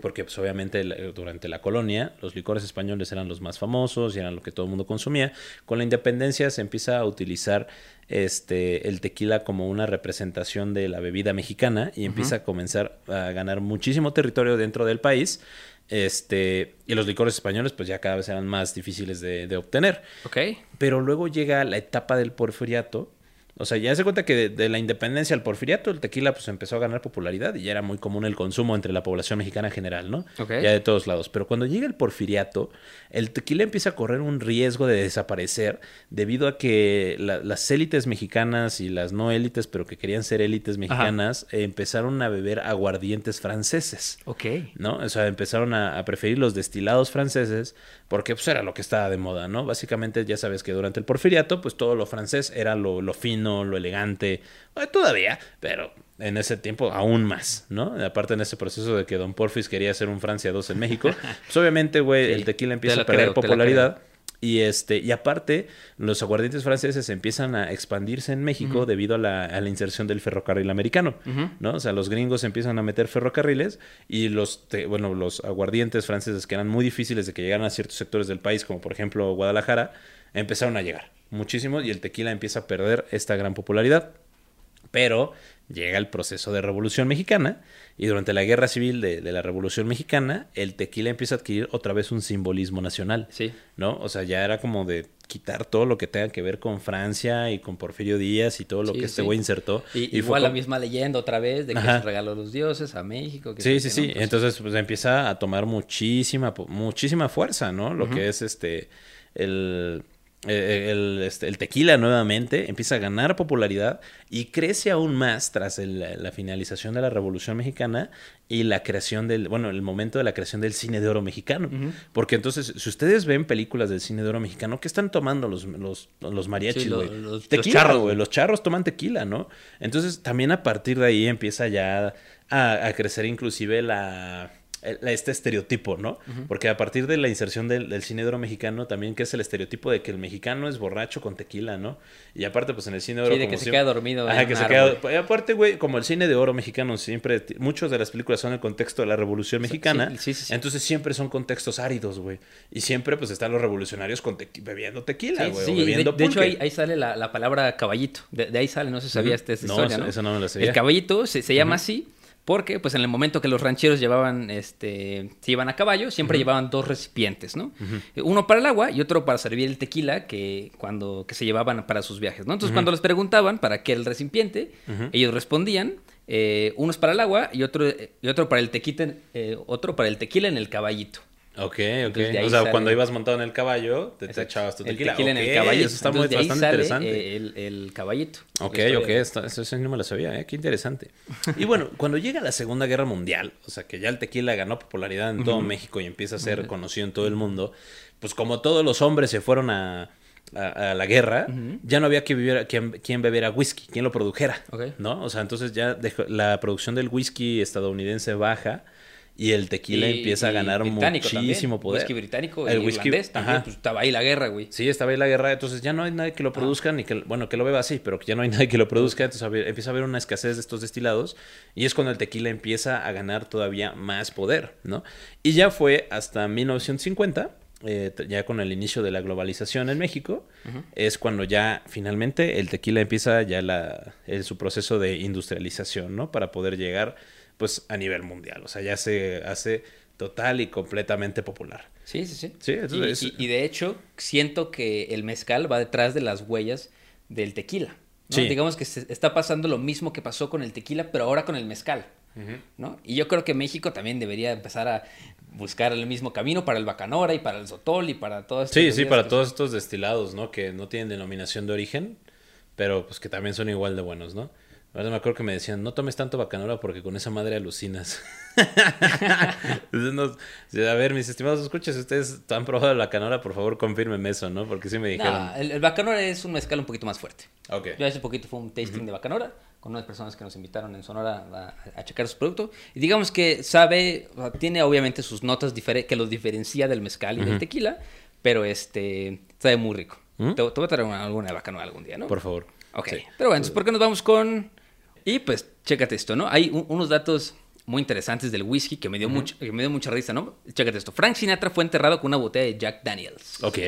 Porque pues obviamente durante la colonia los licores españoles eran los más famosos y eran lo que todo el mundo consumía. Con la independencia se empieza a utilizar este el tequila como una representación de la bebida mexicana y empieza a comenzar a ganar muchísimo territorio dentro del país. Este, y los licores españoles pues ya cada vez eran más difíciles de, de obtener. Ok. Pero luego llega la etapa del porfiriato. O sea, ya se cuenta que de, de la independencia al porfiriato, el tequila pues empezó a ganar popularidad y ya era muy común el consumo entre la población mexicana en general, ¿no? Ok. Ya de todos lados. Pero cuando llega el porfiriato, el tequila empieza a correr un riesgo de desaparecer debido a que la- las élites mexicanas y las no élites, pero que querían ser élites mexicanas, eh, empezaron a beber aguardientes franceses. Ok. ¿no? O sea, empezaron a, a preferir los destilados franceses porque pues era lo que estaba de moda, ¿no? Básicamente ya sabes que durante el porfiriato pues todo lo francés era lo, lo fino, lo elegante, eh, todavía, pero en ese tiempo aún más, ¿no? Aparte en ese proceso de que Don Porfis quería hacer un Francia 2 en México, pues obviamente, güey, Sí, el tequila te empieza a perder creo, popularidad. Y este, y aparte, los aguardientes franceses empiezan a expandirse en México debido a la, a la inserción del ferrocarril americano, ¿no? O sea, los gringos empiezan a meter ferrocarriles y los, te- bueno, los aguardientes franceses que eran muy difíciles de que llegaran a ciertos sectores del país, como por ejemplo Guadalajara, empezaron a llegar muchísimo y el tequila empieza a perder esta gran popularidad. Pero llega el proceso de Revolución Mexicana y durante la Guerra Civil de, de la Revolución Mexicana, el tequila empieza a adquirir otra vez un simbolismo nacional. Sí. ¿No? O sea, ya era como de quitar todo lo que tenga que ver con Francia y con Porfirio Díaz y todo lo Sí, que este sí. güey insertó. Y, fue igual la como- misma leyenda otra vez de que Ajá. se regaló los dioses a México. que Sí, sí, sí. Pues, Entonces, pues empieza a tomar muchísima, muchísima fuerza, ¿no? Lo que es este, el, el, este, el tequila nuevamente empieza a ganar popularidad y crece aún más tras el- la finalización de la Revolución Mexicana y la creación del, bueno, el momento de la creación del cine de oro mexicano. Porque entonces, si ustedes ven películas del cine de oro mexicano, ¿qué están tomando los, los, los mariachis, Sí, los- los Tequila, charros. Los charros toman tequila, ¿no? Entonces, también a partir de ahí empieza ya a, a crecer inclusive la- este estereotipo, ¿no? Porque a partir de la inserción del, del cine de oro mexicano, también que es el estereotipo de que el mexicano es borracho con tequila, ¿no? Y aparte, pues en el cine de oro... Sí, de como que se queda dormido Ajá, que se árbol. queda... y aparte, güey, como el cine de oro mexicano siempre... Muchas de las películas son en el contexto de la Revolución Mexicana. sí, sí, sí. Entonces siempre son contextos áridos, güey. Y siempre, pues, están los revolucionarios con bebiendo tequila, güey. sí, de, de hecho ahí, ahí sale la, la palabra caballito. De, de ahí sale, no sé si sabías esta esta No, historia, eso- ¿no? eso no me lo sabía. El caballito se, se llama así porque, pues, en el momento que los rancheros llevaban, este, se iban a caballo, siempre llevaban dos recipientes, ¿no? Uno para el agua y otro para servir el tequila que cuando que se llevaban para sus viajes, ¿no? Entonces, cuando les preguntaban para qué el recipiente, ellos respondían, eh, uno es para el agua y otro y otro para el tequila, eh, otro para el tequila en el caballito. Ok, ok. O sea, sale- cuando ibas montado en el caballo, te, echabas tu El tequila. en Ok, el caballito. Eso está muy, Entonces, de ahí bastante sale, interesante. el, el caballito. Ok, ok, eso, eso no me lo sabía, ¿eh? qué interesante. Y bueno, cuando llega la Segunda Guerra Mundial, o sea, que ya el tequila ganó popularidad en todo México y empieza a ser conocido en todo el mundo, pues como todos los hombres se fueron a, a- a la guerra, ya no había que vivir, quien, quien bebiera whisky, quien lo produjera, Ok. ¿no? O sea, entonces ya dejó- la producción del whisky estadounidense baja y el tequila Y- empieza a ganar muchísimo también. poder. Whisky británico el whisky irlandés también, pues, estaba ahí la guerra, güey. Sí, estaba ahí la guerra, entonces ya no hay nadie que lo produzca, ni que, bueno, que lo beba así, pero que ya no hay nadie que lo produzca, entonces a ver, empieza a haber una escasez de estos destilados y es cuando el tequila empieza a ganar todavía más poder, ¿no? Y ya fue hasta 1950 eh, ya con el inicio de la globalización en México, es cuando ya finalmente el tequila empieza ya la, el- su proceso de industrialización, ¿no? Para poder llegar pues a nivel mundial. O sea, ya se hace total y completamente popular. Sí, sí, sí. Sí, entonces- y, y- y de hecho, siento que el mezcal va detrás de las huellas del tequila. ¿no? Sí. Digamos que se está pasando lo mismo que pasó con el tequila, pero ahora con el mezcal. ¿no? Y yo creo que México también debería empezar a buscar el mismo camino para el bacanora y para el sotol y para todo esto. Sí, sí, para todos estos destilados, ¿no? Que no tienen denominación de origen, pero pues que también son igual de buenos, ¿no? Ahora me acuerdo que me decían, no tomes tanto bacanora porque con esa madre alucinas. Entonces, no- a ver, mis estimados escuchas, si ustedes han probado la bacanora, por favor, confírmenme eso, ¿no? Porque sí me dijeron. el, el bacanora es un mezcal un poquito más fuerte. Ok. Yo hace poquito fue un tasting de Bacanora con unas personas que nos invitaron en Sonora a, a checar su producto. Y digamos que sabe, o sea, tiene obviamente sus notas que los diferencia del mezcal y del tequila, pero este sabe muy rico. ¿Mm? Te, te voy a traer una- alguna de Bacanora algún día, ¿no? Por favor. Ok. Sí. Pero bueno, entonces, ¿por qué nos vamos con...? Y pues, chécate esto, ¿no? Hay un- unos datos muy interesantes del whisky que me dio, mucho, que me dio mucha risa, ¿no? Chécate esto. Frank Sinatra fue enterrado con una botella de Jack Daniels. Ok.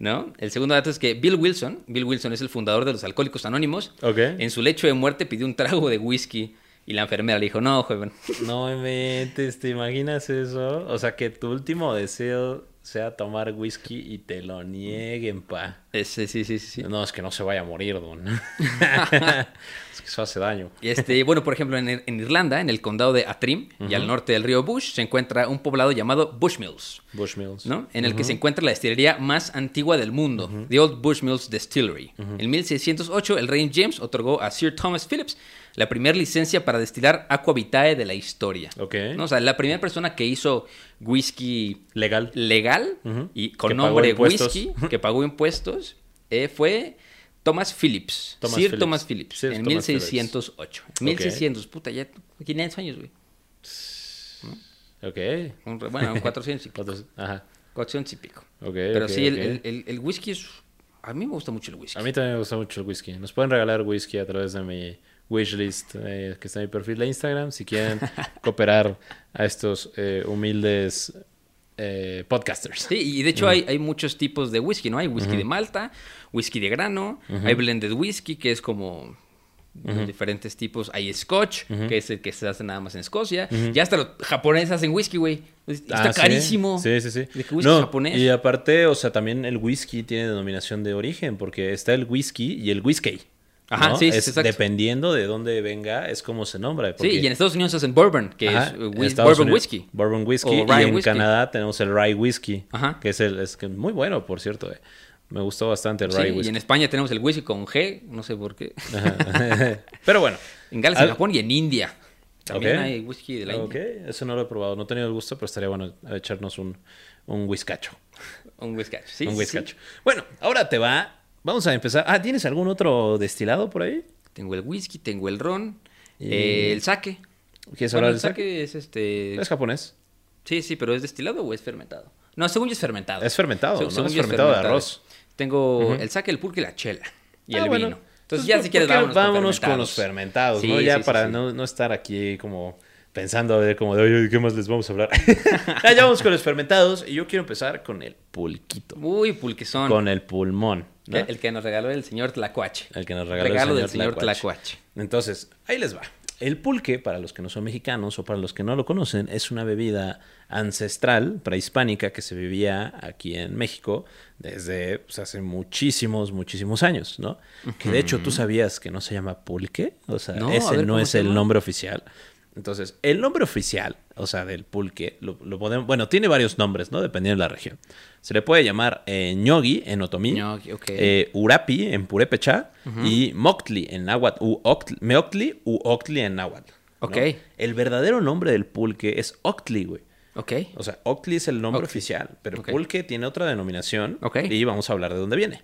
¿No? El segundo dato es que Bill Wilson, Bill Wilson es el fundador de los Alcohólicos Anónimos, Ok. en su lecho de muerte pidió un trago de whisky y la enfermera le dijo, no, joven. No me metes, ¿te imaginas eso? O sea, que tu último deseo sea tomar whisky y te lo nieguen, pa. Ese, sí, sí, sí. sí. No, es que no se vaya a morir, don. es que eso hace daño. Y Este, bueno, por ejemplo, en, en Irlanda, en el condado de Atrim y al norte del río Bush, se encuentra un poblado llamado Bushmills. Bushmills. ¿no? En el que se encuentra la destilería más antigua del mundo, The Old Bushmills Distillery. En 1608, el rey James otorgó a Sir Thomas Phillips la primera licencia para destilar aqua vitae de la historia. Ok. ¿no? O sea, la primera persona que hizo whisky Legal. legal y con nombre whisky, que pagó impuestos, eh, fue Thomas Phillips. Thomas Sir Phillips. Thomas Phillips. Sir en Thomas 1608. 1600, puta, ya 500 años, güey. Ok. Un Bueno, 400 y pico. Ajá. 400 y pico. Ok. Pero sí, el, ok. el- el- el whisky es... A mí me gusta mucho el whisky. A mí también me gusta mucho el whisky. Nos pueden regalar whisky a través de mi wishlist eh, que está en mi perfil de Instagram. Si quieren cooperar a estos eh, humildes eh, podcasters. Sí, y de hecho hay, hay muchos tipos de whisky, ¿no? Hay whisky de malta, whisky de grano, hay blended whisky, que es como diferentes tipos. Hay scotch, que es el que se hace nada más en Escocia. Ya hasta los japoneses hacen whisky, güey. Está Ah, carísimo. Sí, sí, sí. No, japonés. Y aparte, o sea, también el whisky tiene denominación de origen, porque está el whisky y el whisky. Ajá, ¿no? sí, sí, Es- exacto. Dependiendo de dónde venga, es como se nombra. Sí, y en Estados Unidos hacen bourbon, que Ajá, es eh, whis- bourbon Unidos, whisky. Bourbon whisky. O y en. Canadá tenemos el rye whisky. Ajá. Que es el es que muy bueno, por cierto. eh. Me gustó bastante el Sí, rye y whisky. en España tenemos el whisky con G, no sé por qué. Ajá. Pero bueno. En Gales, en Japón y en India. También Ok. hay whisky de la Ok, India. eso no lo he probado. No he tenido el gusto, pero estaría bueno echarnos un, un whiskacho. Un whisky. Sí, un sí, whiskacho. sí. Bueno, ahora te va. Vamos a empezar. Ah, ¿tienes algún otro destilado por ahí? Tengo el whisky, tengo el ron, Y- eh, el sake. ¿Quieres Bueno, hablar el del sake sake? es este... Es japonés. Sí, sí, pero ¿es destilado o es fermentado? No, según yo es fermentado. Es fermentado, Se- ¿no? según Es fermentado de arroz. Tengo el sake, el pulque y la chela. Y Ah, el bueno. vino. Entonces ya ¿por si quieres vámonos, vámonos con, con los fermentados, Sí, ¿no? Ya sí, para sí. No, no estar aquí como pensando a ver como de, oye, ¿qué más les vamos a hablar? ya, ya vamos con los fermentados y yo quiero empezar con el pulquito, Uy, pulquezón. con el pulmón, ¿no? el, que nos regaló el señor Tlacuache. El que nos regaló Regalo el del señor Tlacuache. Tlacuache. Entonces, ahí les va. El pulque, para los que no son mexicanos o para los que no lo conocen, es una bebida ancestral, prehispánica, que se vivía aquí en México desde pues, hace muchísimos, muchísimos años, ¿no? Que de hecho tú sabías que no se llama pulque, o sea, No, ese ver, no ¿cómo es el nombre oficial. Entonces, el nombre oficial, o sea, del pulque, lo, lo podemos, bueno, tiene varios nombres, ¿no? Dependiendo de la región. Se le puede llamar eh, ñogui en otomí, Ñogui, ok. eh, urapi en purépecha y moctli en náhuatl, u octli, meoctli u octli en náhuatl. ¿no? Ok. El verdadero nombre del pulque es octli, güey. Ok. O sea, octli es el nombre oficial, pero pulque tiene otra denominación Ok. y vamos a hablar de dónde viene.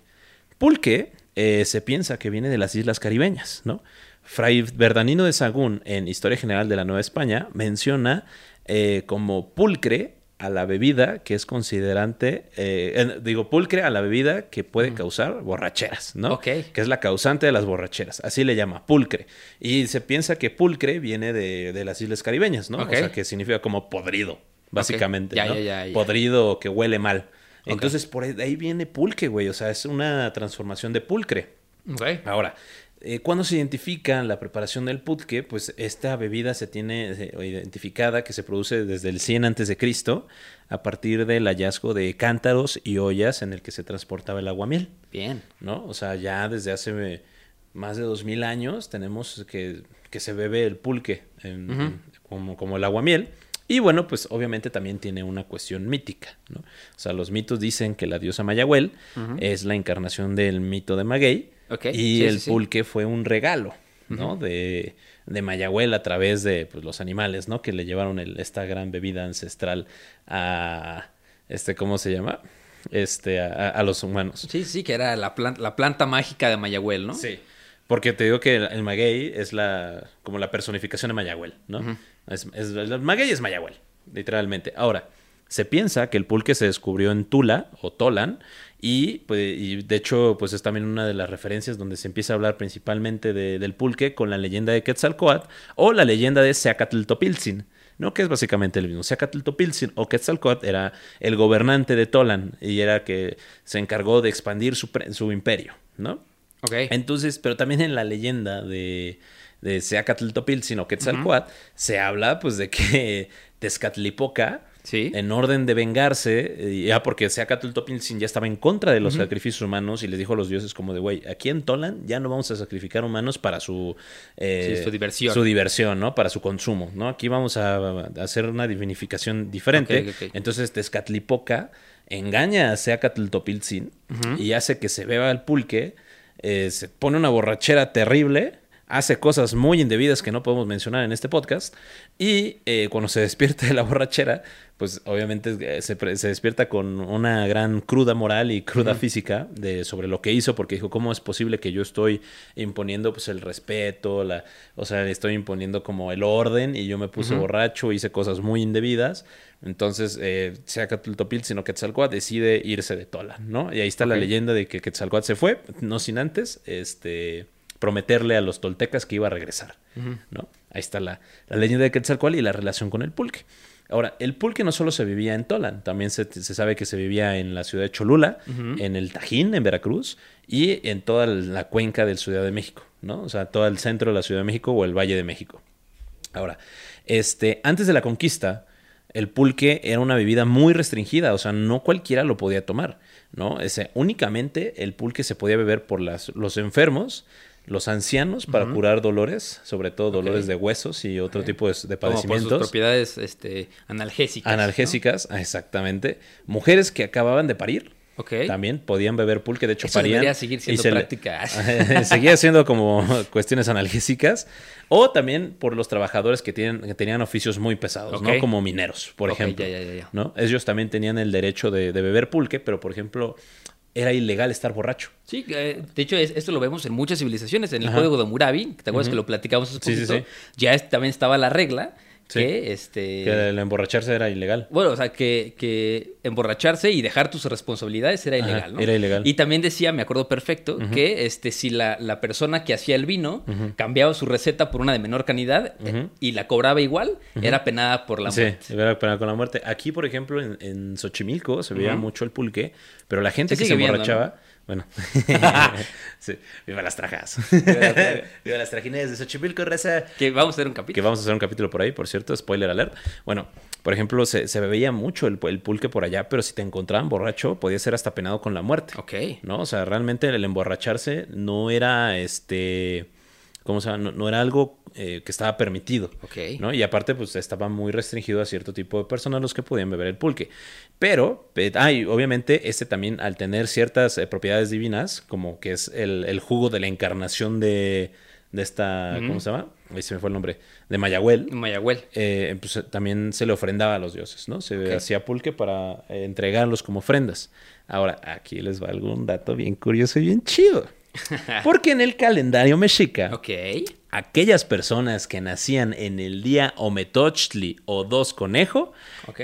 Pulque eh, se piensa que viene de las islas caribeñas, ¿no? Fray Verdanino de Sagún, en Historia General de la Nueva España, menciona eh, como pulcre a la bebida que es considerante, eh, en- digo, pulcre a la bebida que puede causar borracheras, ¿no? Ok. Que es la causante de las borracheras, así le llama, pulcre. Y se piensa que pulcre viene de, de las islas caribeñas, ¿no? O sea, que significa como podrido, básicamente, Ya, ¿no? ya, ya. Podrido que huele mal. Entonces, por ahí, de ahí viene pulque, güey. O sea, es una transformación de pulcre. Ahora, eh, cuando se identifica la preparación del pulque, pues esta bebida se tiene identificada que se produce desde el 100 antes de Cristo a partir del hallazgo de cántaros y ollas en el que se transportaba el aguamiel, Bien. ¿no? O sea, ya desde hace más de 2000 años tenemos que, que se bebe el pulque en- como, como el aguamiel. Y bueno, pues obviamente también tiene una cuestión mítica, ¿no? O sea, los mitos dicen que la diosa Mayagüel Ujú. es la encarnación del mito de Maguey Y sí, el sí, sí. pulque fue un regalo, ¿no? de, de Mayagüel a través de pues, los animales, ¿no? Que le llevaron el- esta gran bebida ancestral a, este, ¿cómo se llama? Este, a, a los humanos. Sí, sí, que era la, plan- la planta mágica de Mayagüel, ¿no? Sí. Porque te digo que el, el maguey es la como la personificación de Mayagüel, ¿no? Es- el maguey es Mayagüel, literalmente. Ahora, se piensa que el pulque se descubrió en Tula o Tolan y, pues, y de hecho pues es también una de las referencias donde se empieza a hablar principalmente de- del pulque con la leyenda de Quetzalcoatl o la leyenda de Seacatltopiltzin. ¿no? Que es básicamente el mismo. Seacatltopiltzin o Quetzalcoatl era el gobernante de Tolan y era que se encargó de expandir su, su imperio, ¿no? Ok. Entonces, pero también en la leyenda de, de o Quetzalcoatl se habla pues de que Tezcatlipoca, Sí. en orden de vengarse, eh, ya porque Seacatltopiltzin ya estaba en contra de los sacrificios humanos y les dijo a los dioses como de, güey, aquí en Tolan ya no vamos a sacrificar humanos para su... eh, Sí, su diversión. Su diversión, ¿no? Para su consumo, ¿no? Aquí vamos a, a hacer una divinificación diferente. Entonces Tezcatlipoca engaña a Seacatltopiltzin y hace que se beba el pulque, eh, se pone una borrachera terrible, hace cosas muy indebidas que no podemos mencionar en este podcast y eh, cuando se despierta de la borrachera, pues obviamente eh, se, despierta con una gran cruda moral y cruda física de, sobre lo que hizo porque dijo, ¿cómo es posible que yo estoy imponiendo pues el respeto, la, o sea, estoy imponiendo como el orden y yo me puse borracho, hice cosas muy indebidas? Entonces, eh, Seacatltopil, sino Quetzalcoatl decide irse de Tola, ¿no? Y ahí está la leyenda de que Quetzalcoatl se fue, no sin antes, este prometerle a los toltecas que iba a regresar, ¿no? Ahí está la, la leyenda de Quetzalcoatl y la relación con el pulque. Ahora, el pulque no solo se vivía en Tolan, también se, se sabe que se vivía en la ciudad de Cholula, en el Tajín, en Veracruz, y en toda la cuenca del Ciudad de México, ¿no? O sea, todo el centro de la Ciudad de México o el Valle de México. Ahora, este, antes de la conquista, el pulque era una bebida muy restringida, o sea, no cualquiera lo podía tomar, ¿no? Ese, únicamente el pulque se podía beber por las, los enfermos, los ancianos para curar dolores, sobre todo dolores de huesos y otro tipo de, de Como por sus padecimientos. propiedades este, analgésicas. Analgésicas, ah, exactamente. Mujeres que acababan de parir. También podían beber pulque, de hecho Eso parían. seguir y siendo se práctica. Seguía siendo como cuestiones analgésicas. O también por los trabajadores que, tienen, que tenían oficios muy pesados. ¿no? Como mineros, por ejemplo. ya, ya, ya, ya. ¿no? Ellos también tenían el derecho de, de beber pulque, pero por ejemplo, era ilegal estar borracho. Sí, eh, de hecho es- esto lo vemos en muchas civilizaciones. En el Ajá. código de Hammurabi, ¿te acuerdas que lo platicamos hace Sí, sí, poquito? sí. Ya es- también estaba la regla Sí. que este Que el emborracharse era ilegal. bueno, o sea, que, que emborracharse y dejar tus responsabilidades era Ajá, ilegal, ¿no? era ilegal. Y también decía, me acuerdo perfecto, que este, si la, la persona que hacía el vino cambiaba su receta por una de menor calidad eh, y la cobraba igual, era penada por la Sí, muerte. se hubiera penado con la muerte. Aquí, por ejemplo, en, en Xochimilco se veía mucho el pulque, pero la gente que se viendo, emborrachaba, bueno, sí, viva las trajas. viva las trajines de Xochimilco, raza. Que vamos a hacer un Que capítulo. vamos a hacer un capítulo por ahí, por cierto, spoiler alert. Bueno, por ejemplo, se, se bebía mucho el, el pulque por allá, pero si te encontraban borracho, podía ser hasta penado con la muerte. Ok. ¿no? O sea, realmente el emborracharse no era este. ¿Cómo se llama? No, no era algo eh, que estaba permitido. Ok. ¿no? Y aparte, pues estaba muy restringido a cierto tipo de personas los que podían beber el pulque. Pero, eh, ah, y obviamente, este también, al tener ciertas eh, propiedades divinas, como que es el, el jugo de la encarnación de, de esta. ¿Cómo se llama? Ahí se me fue el nombre. De Mayagüel. Mayagüel. eh, pues, también se le ofrendaba a los dioses, ¿no? Se hacía pulque para entregarlos como ofrendas. Ahora, aquí les va algún dato bien curioso y bien chido. Porque en el calendario mexica, aquellas personas que nacían en el día Ometochtli o Dos Conejo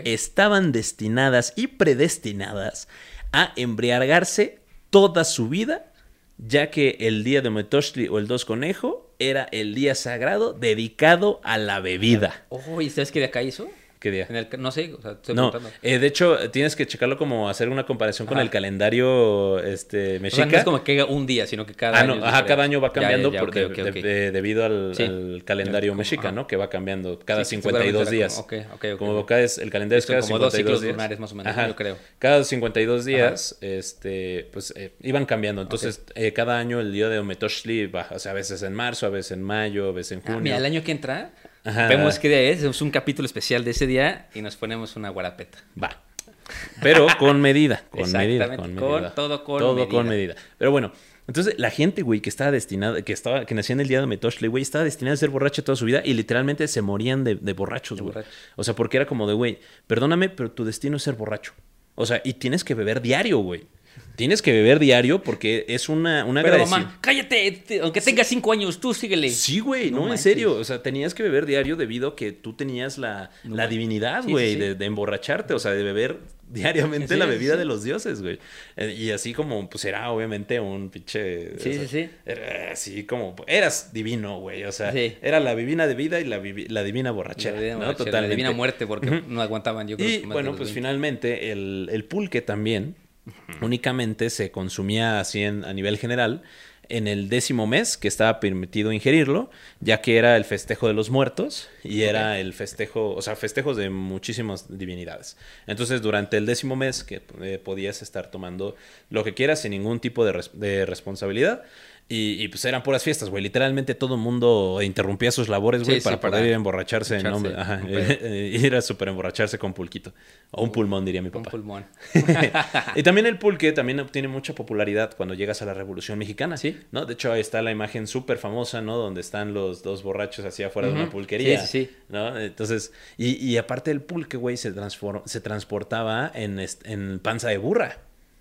estaban destinadas y predestinadas a embriagarse toda su vida, ya que el día de Ometochtli o el Dos Conejo era el día sagrado dedicado a la bebida. Oh, ¿y sabes qué de acá hizo? ¿Qué día? En el, no sé, o sea, estoy No, eh, de hecho, tienes que checarlo como hacer una comparación con el calendario este, O sea, mexica. no es como que un día, sino que cada Ah, año. no, es ajá, cada año va Ya, ya, cambiando ya, de- de- de- debido al, Sí. al calendario Como- mexica, ajá. ¿no? Que va cambiando cada Sí, 52 seguramente días. como- ok, ok. Como acá es, el calendario es Sí, cada como dos 52 ciclos días. lunares más o menos, Ajá. yo creo. Cada 52 días, este, pues, eh, iban cambiando. Entonces, eh, cada año el día de Ometoshli va, o sea, a veces en marzo, a veces en mayo, a veces en Ah, junio. mira, el año que entra, Ajá. vemos qué día es, hacemos un capítulo especial de ese día y nos ponemos una guarapeta. Va. Pero con medida, con medida, con con- medida. todo con todo medida. con medida. Pero bueno, entonces la gente, güey, que estaba destinada, que estaba, que nacía en el día de Metoshli, güey, estaba destinada a ser borracha toda su vida y literalmente se morían de, de borrachos, De güey. O sea, porque era como de, güey, perdóname, pero tu destino es ser borracho. O sea, y tienes que beber diario, güey. Tienes que beber diario porque es una, una Pero mamá, cállate, te- aunque tengas cinco años, tú síguele. Sí, güey, No no, en serio. O sea, tenías que beber diario debido a que tú tenías la, No la divinidad, güey, sí, sí. de, de emborracharte, o sea, de beber diariamente la bebida de los dioses, güey. Eh, y así como, pues era obviamente un pinche. Sí, o sea, sí, sí. Era así como, eras divino, güey. O sea, era la divina de vida y la, divina borrachera. La divina ¿no? borrachera, la divina muerte, porque no aguantaban, yo creo. Y que más bueno, pues 20. finalmente el, el pulque también únicamente se consumía así en- a nivel general en el décimo mes que estaba permitido ingerirlo, ya que era el festejo de los muertos y era el festejo, o sea, festejos de muchísimas divinidades. Entonces, durante el décimo mes que eh, podías estar tomando lo que quieras sin ningún tipo de, res- de responsabilidad. Y, y, pues eran puras fiestas, güey. Literalmente todo el mundo interrumpía sus labores, güey, Sí, para sí, poder para ir a emborracharse. en nombre- ajá, un ir a super emborracharse con pulquito. O un pulmón, diría mi Un papá. pulmón. y también el pulque también obtiene mucha popularidad cuando llegas a la Revolución Mexicana. Sí. ¿no? De hecho, ahí está la imagen súper famosa, ¿no? Donde están los dos borrachos así afuera de una pulquería. Sí, sí, sí. ¿no? Entonces, y, y aparte el pulque, güey, se, se transportaba en, en panza de burra.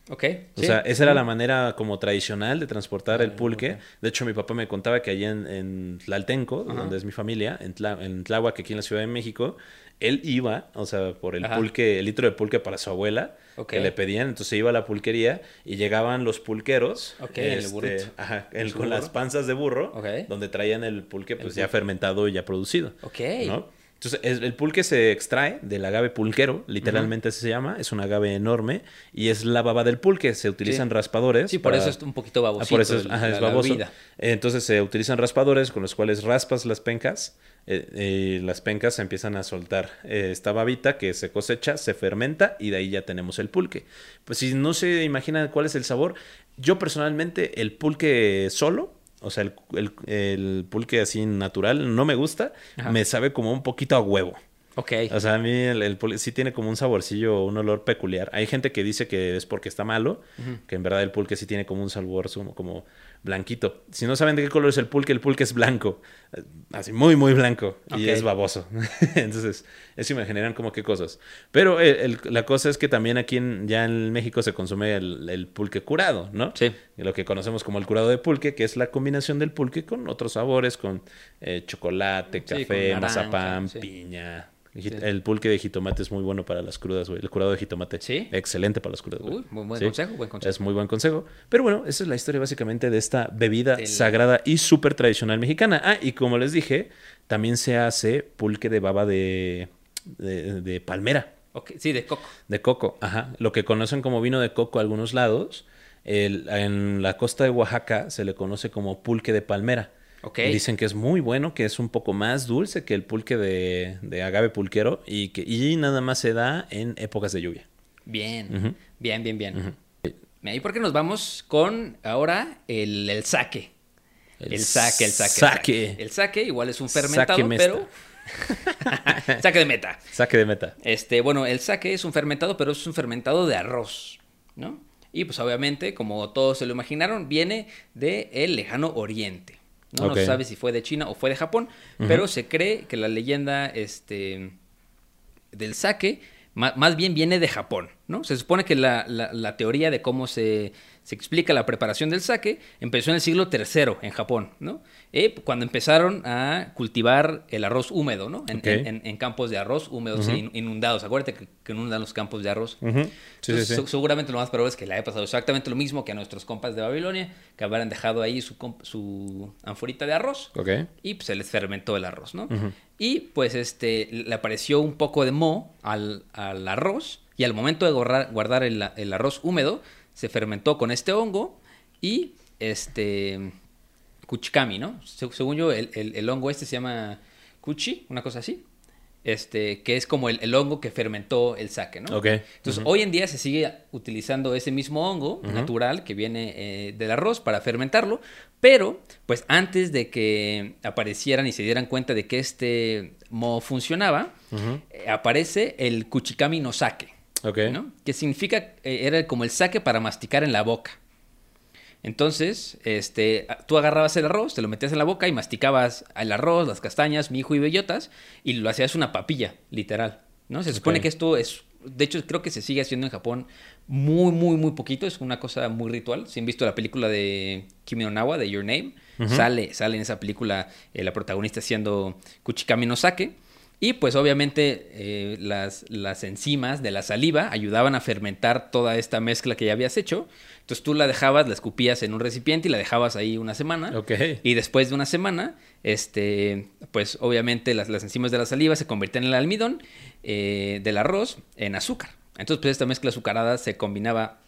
Ok. O sí. sea, esa era la manera como tradicional de transportar el Ah, pulque. ok. De hecho, mi papá me contaba que allá en, en Tlaltenco, Ajá. donde es mi familia, en, Tla- en Tláhuac, aquí en la Ciudad de México, él iba, o sea, por el Ajá. pulque, el litro de pulque para su abuela, que le pedían. Entonces iba a la pulquería y llegaban los pulqueros. El este, burrito. ajá, ¿En el- con burro? las panzas de burro, Ok. donde traían el pulque, pues El ya pulque. fermentado y ya producido. Ok. ¿no? Entonces, es- el pulque se extrae del agave pulquero, literalmente así se llama, es un agave enorme y es la baba del pulque. Se utilizan Sí. raspadores. Sí, por para- eso es un poquito Ah, babosito. por eso es, ajá, baboso. Entonces se utilizan raspadores con los cuales raspas las pencas eh, y las pencas se empiezan a soltar eh, esta babita que se cosecha, se fermenta y de ahí ya tenemos el pulque. Pues si no se imaginan cuál es el sabor, yo personalmente el pulque solo, o sea, el, el- el pulque así natural, no me gusta, Ajá. me sabe como un poquito a huevo. Ok. O sea, a mí el, el pulque sí tiene como un saborcillo, un olor peculiar. Hay gente que dice que es porque está malo, que en verdad el pulque sí tiene como un sabor como, como blanquito. Si no saben de qué color es el pulque, el pulque es blanco. Eh, Así, muy, muy blanco. Y es baboso. Entonces, eso me generan como qué cosas. Pero el- el- la cosa es que también aquí en, ya en México se consume el, el pulque curado, ¿no? Sí. Lo que conocemos como el curado de pulque, que es la combinación del pulque con otros sabores, con eh, chocolate, Sí, café, con naranja, mazapán, sí. piña. El pulque de jitomate es muy bueno para las crudas, güey. El curado de jitomate. ¿Sí? Excelente para las crudas, güey. Uy, muy buen Sí. consejo, buen consejo. Es muy buen consejo. Pero bueno, esa es la historia básicamente de esta bebida sagrada y súper tradicional mexicana. Ah, y como les dije, también se hace pulque de baba de, de, de palmera, Sí, de coco. de coco. Ajá. Lo que conocen como vino de coco algunos lados. el- en la costa de Oaxaca se le conoce como pulque de palmera. Dicen que es muy bueno, que es un poco más dulce que el pulque de, de agave pulquero y que y nada más se da en épocas de lluvia. Bien, bien, bien, bien. ¿Y por qué nos vamos con ahora el, el saque? El, saque, el saque. el saque. El saque igual es un fermentado, pero... saque de meta. Saque de meta. Este, bueno, el saque es un fermentado, pero es un fermentado de arroz, ¿no? Y pues obviamente, como todos se lo imaginaron, viene del el lejano oriente. No, se sabe si fue de China o fue de Japón, pero se cree que la leyenda este, del saque ma- más bien viene de Japón, ¿no? Se supone que la, la- la teoría de cómo se, se explica la preparación del sake, empezó en el siglo III en Japón, ¿no? Eh, cuando empezaron a cultivar el arroz húmedo, ¿no? En, campos de arroz húmedos e in- inundados. Acuérdate que, que inundan los campos de arroz. Ujú. Sí, sí, Entonces, sí. se- seguramente lo más probable es que le haya pasado exactamente lo mismo que a nuestros compas de Babilonia, que habrán dejado ahí su, su anforita de arroz Ok. y pues, se les fermentó el arroz, ¿no? Y pues este le apareció un poco de moho al, al arroz y al momento de guardar, guardar el, el arroz húmedo se fermentó con este hongo y este kuchikami, ¿no? Se- según yo el, el- el hongo este se llama kuchi, una cosa así. Este, que es como el, el hongo que fermentó el sake, ¿no? Ok. Entonces, hoy en día se sigue utilizando ese mismo hongo natural que viene eh, del arroz para fermentarlo, pero pues antes de que aparecieran y se dieran cuenta de que este moho funcionaba, eh, aparece el kuchikami no sake, ¿no? Que significa, eh, era como el sake para masticar en la boca. Entonces, este, tú agarrabas el arroz, te lo metías en la boca y masticabas el arroz, las castañas, mijo y bellotas y lo hacías una papilla, literal, ¿no? Se supone que esto es, de hecho creo que se sigue haciendo en Japón muy, muy, muy poquito, es una cosa muy ritual. Si han visto la película de Kimi no Nawa, de Your Name, sale, sale en esa película eh, la protagonista haciendo Kuchikami no Sake. Y pues obviamente eh, las, las enzimas de la saliva ayudaban a fermentar toda esta mezcla que ya habías hecho. Entonces tú la dejabas, la escupías en un recipiente y la dejabas ahí una semana. Ok. Y después de una semana, este, pues obviamente las, las enzimas de la saliva se convertían en el almidón eh, del arroz en azúcar. Entonces pues esta mezcla azucarada se combinaba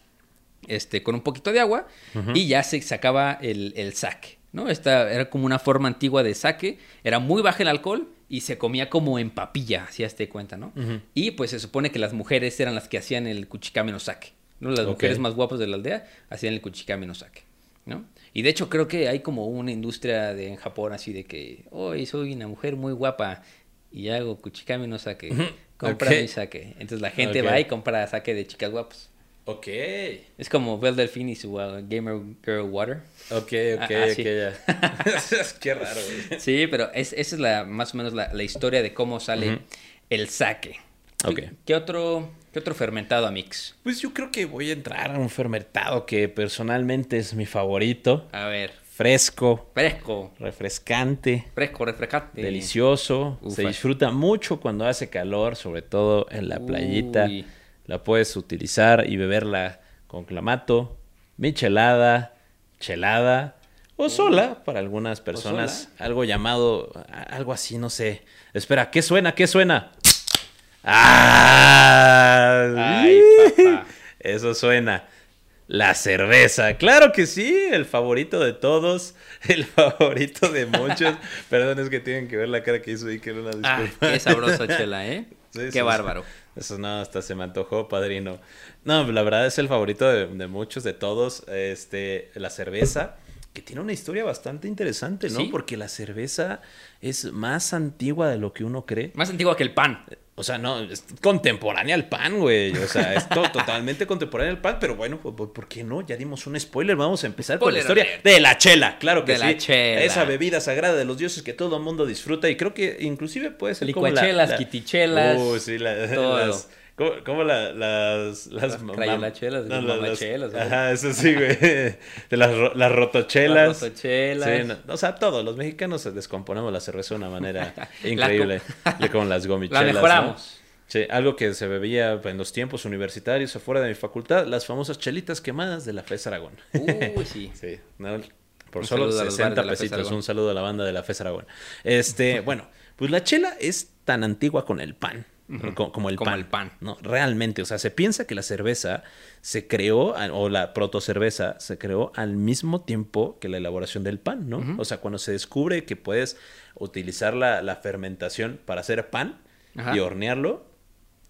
este, con un poquito de agua y ya se sacaba el, el sake. ¿No? Esta era como una forma antigua de sake, era muy baja el alcohol y se comía como en papilla, si te cuenta, ¿no? Y pues se supone que las mujeres eran las que hacían el kuchikami no sake, ¿no? Las mujeres más guapas de la aldea hacían el kuchikami no sake, ¿no? Y de hecho creo que hay como una industria de, en Japón así de que, hoy soy una mujer muy guapa y hago kuchikami no sake, compra mi sake. Entonces la gente va y compra sake de chicas guapas. Ok. Es como Belle Delphine y su uh, Gamer Girl Water. Ok, ok, Ah, ah, ok, ya. Qué raro, güey. Sí, pero es, esa es la, más o menos la, la historia de cómo sale el sake. Ok. ¿Qué otro, ¿Qué otro fermentado, Amix? Pues yo creo que voy a entrar a un fermentado que personalmente es mi favorito. A ver, Fresco, fresco, refrescante, fresco, refrescante. delicioso. Ufa. Se disfruta mucho cuando hace calor, sobre todo en la playita. La puedes utilizar y beberla con clamato, michelada, chelada o sola para algunas personas. Algo llamado, algo así, no sé. Espera, ¿qué suena? ¿Qué suena? ¡Ah! Ay, papá. Eso suena. La cerveza, claro que sí, el favorito de todos, el favorito de muchos. Perdón, es que tienen que ver la cara que hizo Iker, una Ah, disculpa. qué sabrosa chela, ¿eh? Sí, qué sí, bárbaro. Eso no, hasta se me antojó, padrino. No, la verdad es el favorito de, de muchos, de todos. Este, la cerveza, que tiene una historia bastante interesante, ¿no? Sí. Porque la cerveza es más antigua de lo que uno cree. Más antigua que el pan. O sea, no, es contemporánea al pan, güey. O sea, es to- totalmente contemporánea al pan, pero bueno, ¿por, por- por qué no? Ya dimos un spoiler. Vamos a empezar con la Spoiler historia de la chela, claro que De sí. la chela. Esa bebida sagrada de los dioses que todo el mundo disfruta y creo que inclusive puede ser como la... Licuachelas, la- quitichelas, Uh, sí, la- todo. las- ¿Cómo, cómo la- las... Las, Las crayolachelas, las las- mamachelas, ¿no? Ajá, eso sí, güey. De las, las rotochelas. Las rotochelas. Sí, no, o sea, todos los mexicanos descomponemos la cerveza de una manera increíble. La con las gomichelas. La ¿no? mejoramos. Sí, algo que se bebía en los tiempos universitarios afuera de mi facultad, las famosas chelitas quemadas de la FES Aragón. Uy, sí. Sí, ¿no? por Un solo saludo a los 60 bares de la FES pesitos. Un saludo a la banda de la FES Aragón. Este, bueno, pues la chela es tan antigua con el pan. Como el Como pan. el pan. No, realmente. O sea, se piensa que la cerveza se creó, o la protocerveza se creó al mismo tiempo que la elaboración del pan, ¿no? O sea, cuando se descubre que puedes utilizar la, la fermentación para hacer pan Ajá. y hornearlo,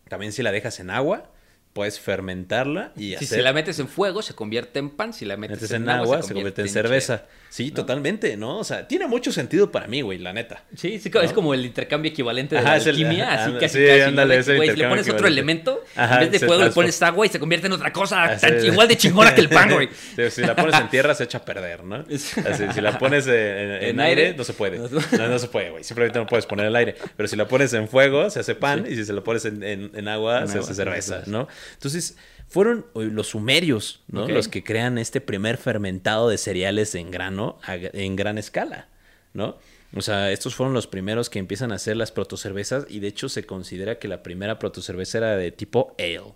también si la dejas en agua, puedes fermentarla y Si, hacer... si la metes en fuego, se convierte en pan. Si la metes, metes en agua, se convierte en cerveza. Sí, ¿no? totalmente, ¿no? O sea, tiene mucho sentido para mí, güey, la neta. Sí, sí, ¿No? es como el intercambio equivalente de Ajá, la el- alquimia, ajá, así casi sí, casi. ¿no? ándale, De es que, el güey, si le pones otro elemento, Ajá, en vez de fuego le pones agua y se convierte en otra cosa tan- igual de chingona que el pan, güey. Sí, si la pones en tierra se echa a perder, ¿no? Así, si la pones en, en- en En aire, aire, no se puede. no No, se- no puede, güey. Simplemente no puedes poner el aire. Pero si la pones en fuego, se hace pan. Y si se la pones en, en- en agua, se agua, hace cerveza. ¿no? Entonces, fueron eh, los sumerios, ¿no? Los que crean este primer fermentado de cereales en grano en gran escala, ¿no? O sea, estos fueron los primeros que empiezan a hacer las protocervezas y de hecho se considera que la primera protocerveza era de tipo ale.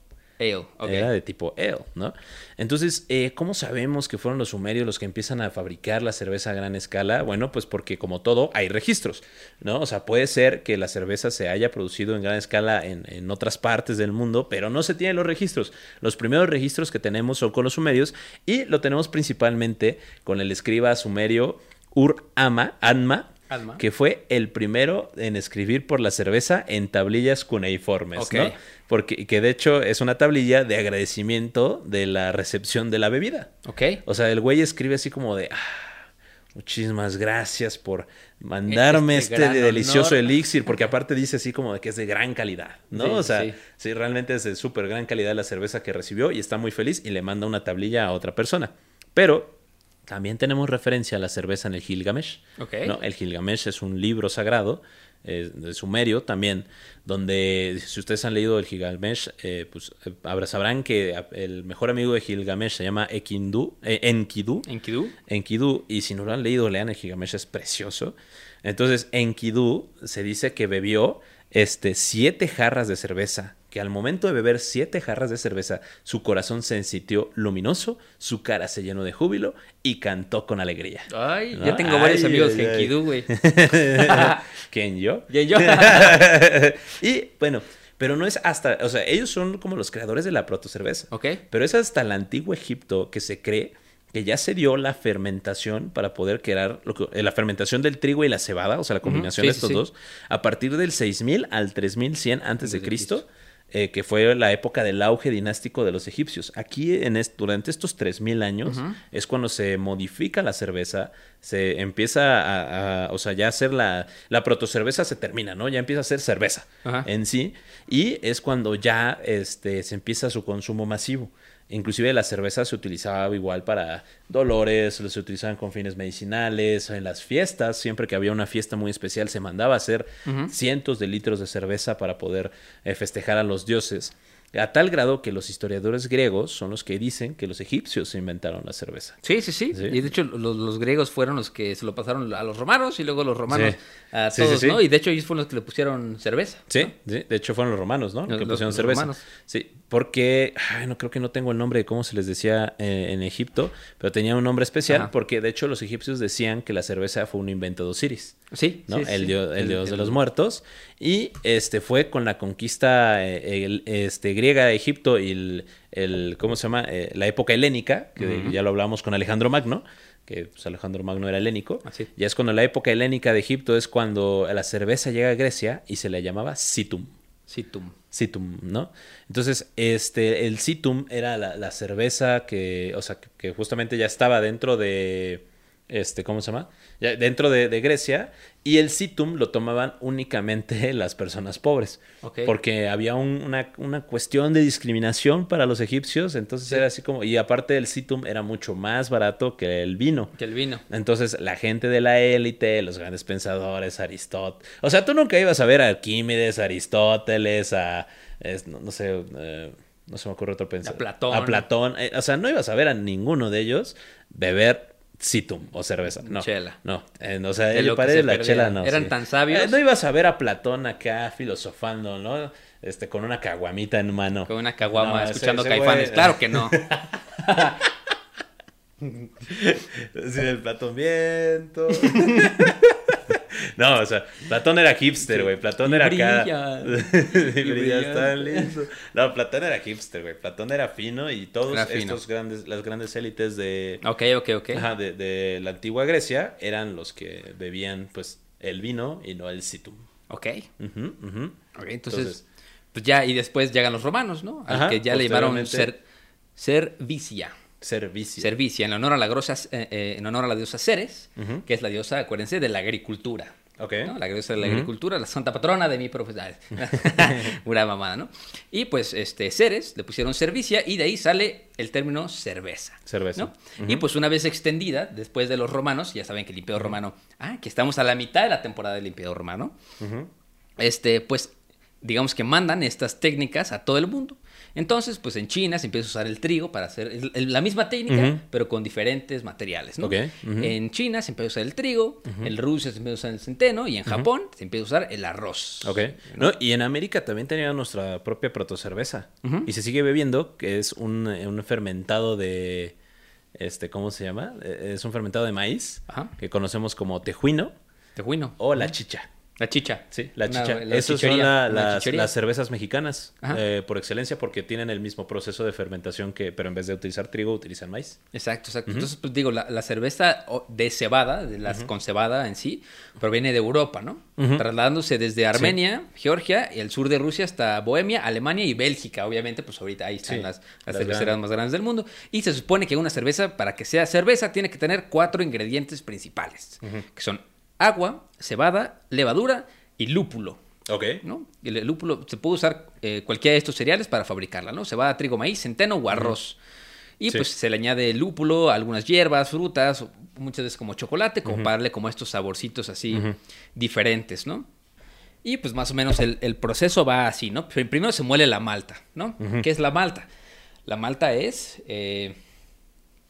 Era de tipo ale, ¿no? Entonces, eh, ¿cómo sabemos que fueron los sumerios los que empiezan a fabricar la cerveza a gran escala? Bueno, pues porque como todo hay registros, ¿no? O sea, puede ser que la cerveza se haya producido en gran escala en, en otras partes del mundo, pero no se tienen los registros. Los primeros registros que tenemos son con los sumerios y lo tenemos principalmente con el escriba sumerio Ur-Ama, Anma, Que fue el primero en escribir por la cerveza en tablillas cuneiformes. ¿no? Porque que de hecho es una tablilla de agradecimiento de la recepción de la bebida. Ok. O sea, el güey escribe así como de, "Ah, muchísimas gracias por mandarme Este este, delicioso honor". elixir, porque aparte dice así como de que es de gran calidad, ¿no? Sí, o sea, sí. sí. realmente es de súper gran calidad la cerveza que recibió y está muy feliz y le manda una tablilla a otra persona. Pero también tenemos referencia a la cerveza en el Gilgamesh. ¿no? El Gilgamesh es un libro sagrado eh, de Sumerio también, donde si ustedes han leído el Gilgamesh, eh, pues eh, sabrán que el mejor amigo de Gilgamesh se llama Ekindu, eh, Enkidu. Enkidu. Enkidu, y si no lo han leído, lean el Gilgamesh, es precioso. Entonces, Enkidu se dice que bebió este, siete jarras de cerveza, que al momento de beber siete jarras de cerveza, su corazón se sintió luminoso, su cara se llenó de júbilo y cantó con alegría. Ay, ¿No? ya tengo varios amigos. Enkidu, güey. ¿Quién yo? Y yo. y bueno, pero no es hasta, o sea, ellos son como los creadores de la protocerveza. Ok. Pero es hasta el antiguo Egipto que se cree que ya se dio la fermentación para poder crear lo que- eh, la fermentación del trigo y la cebada, o sea, la combinación sí, de estos sí. dos, a partir del 6000 al 3100 antes de de Cristo, eh, que fue la época del auge dinástico de los egipcios. Aquí, en est- durante estos 3000 años, es cuando se modifica la cerveza, se empieza a, a- o sea, ya hacer la, la protocerveza se termina, ¿no? Ya empieza a ser cerveza en sí, y es cuando ya este, se empieza su consumo masivo. Inclusive la cerveza se utilizaba igual para dolores, se utilizaban con fines medicinales, en las fiestas, siempre que había una fiesta muy especial se mandaba a hacer cientos de litros de cerveza para poder eh, festejar a los dioses. A tal grado que los historiadores griegos son los que dicen que los egipcios inventaron la cerveza. Sí, sí, sí, Sí. Y de hecho, los, los griegos fueron los que se lo pasaron a los romanos y luego los romanos Sí. a todos, sí. ¿no? Y de hecho, ellos fueron los que le pusieron cerveza. Sí, ¿no? sí, de hecho fueron los romanos, ¿no? Los que pusieron los cerveza. romanos. Sí, porque, ay, no creo que no tengo el nombre de cómo se les decía eh, en Egipto, pero tenía un nombre especial Ajá. porque de hecho los egipcios decían que la cerveza fue un invento de Osiris. Sí, ¿no? sí, sí, el, sí. dios, el dios de los muertos. Y este fue con la conquista eh, este, griega de Egipto y el, ¿cómo se llama? Eh, la época helénica, que ya lo hablamos con Alejandro Magno, que pues, Alejandro Magno era helénico. Así. Ya es cuando la época helénica de Egipto es cuando la cerveza llega a Grecia y se le llamaba situm. Situm. Situm, ¿no? Entonces, este, el Situm era la, cerveza que, o sea, que justamente ya estaba dentro de, este, ¿cómo se llama? Dentro de, de Grecia, y el Situm lo tomaban únicamente las personas pobres, porque había un- una, una cuestión de discriminación para los egipcios, entonces era así como, y aparte el Situm era mucho más barato que el vino. Que el vino. Entonces, la gente de la élite, los grandes pensadores, Aristóteles. O sea, tú nunca ibas a ver a Arquímedes, a Aristóteles, a. es- no, no sé. eh, no se me ocurre otro pensador. A Platón. A Platón. eh, o sea, no ibas a ver a ninguno de ellos beber citum o cerveza. No. Chela. No. eh, o sea, el padre de la chela no. Eran sí. tan sabios. Eh, no ibas a ver a Platón acá filosofando, ¿no? Este, con una caguamita en mano. Con una caguama No, ese- escuchando ese caifanes. güey- Claro que no. Sí, el Platón viento. no, o sea, Platón era hipster, güey. Platón Y era brilla. acá. Y brilla tan lindo. No, Platón era hipster, güey. Platón era fino y todos Era fino. estos grandes, las grandes élites de, ok, ok, ok. ajá, de, de la antigua Grecia eran los que bebían, pues, el vino y no el situm. Ok. Ok, entonces, Entonces- pues ya, y después llegan los romanos, ¿no? Al Ajá, que ya le llamaron ser, servicia. Servicio. Servicia, en honor a la grosa, eh, eh, en honor a la diosa Ceres, que es la diosa, acuérdense, de la agricultura. Ok. ¿no? La diosa de la agricultura, la santa patrona de mi profesión. Pura mamada, ¿no? Y pues este Ceres le pusieron servicia y de ahí sale el término cerveza. Cerveza. ¿no? Y pues una vez extendida, después de los romanos, ya saben que el Imperio Romano, ah, que estamos a la mitad de la temporada del Imperio Romano, este, pues digamos que mandan estas técnicas a todo el mundo. Entonces, pues en China se empieza a usar el trigo para hacer el- el- la misma técnica, pero con diferentes materiales, ¿no? Ok, ujú. En China se empieza a usar el trigo, en Rusia se empieza a usar el centeno y en Japón se empieza a usar el arroz. Ok. No, y en América también tenía nuestra propia protocerveza. Y se sigue bebiendo, que es un, eh, un fermentado de. Este, ¿cómo se llama? Eh, Es un fermentado de maíz Ajá. que conocemos como tejuino Tejuino. o la chicha. La chicha. Sí, la chicha. la Esas son la- las, cervezas mexicanas eh, por excelencia porque tienen el mismo proceso de fermentación que, pero en vez de utilizar trigo, utilizan maíz. Exacto, exacto. Entonces, pues digo, la, la cerveza de cebada, de las con cebada en sí, proviene de Europa, ¿no? Ujú. Trasladándose desde Armenia, Georgia y el sur de Rusia hasta Bohemia, Alemania y Bélgica. Obviamente, pues ahorita ahí están Sí, las, las las cerveceras grandes. más grandes del mundo. Y se supone que una cerveza, para que sea cerveza, tiene que tener cuatro ingredientes principales, que son agua, cebada, levadura y lúpulo. Ok. ¿no? Y el lúpulo se puede usar eh, cualquiera de estos cereales para fabricarla, ¿no? Cebada, trigo, maíz, centeno o arroz. Y Sí. pues se le añade lúpulo, algunas hierbas, frutas, muchas veces como chocolate, como para darle como estos saborcitos así diferentes, ¿no? Y pues más o menos el, el proceso va así, ¿no? Pr- Primero se muele la malta, ¿no? ¿Qué es la malta? La malta es eh,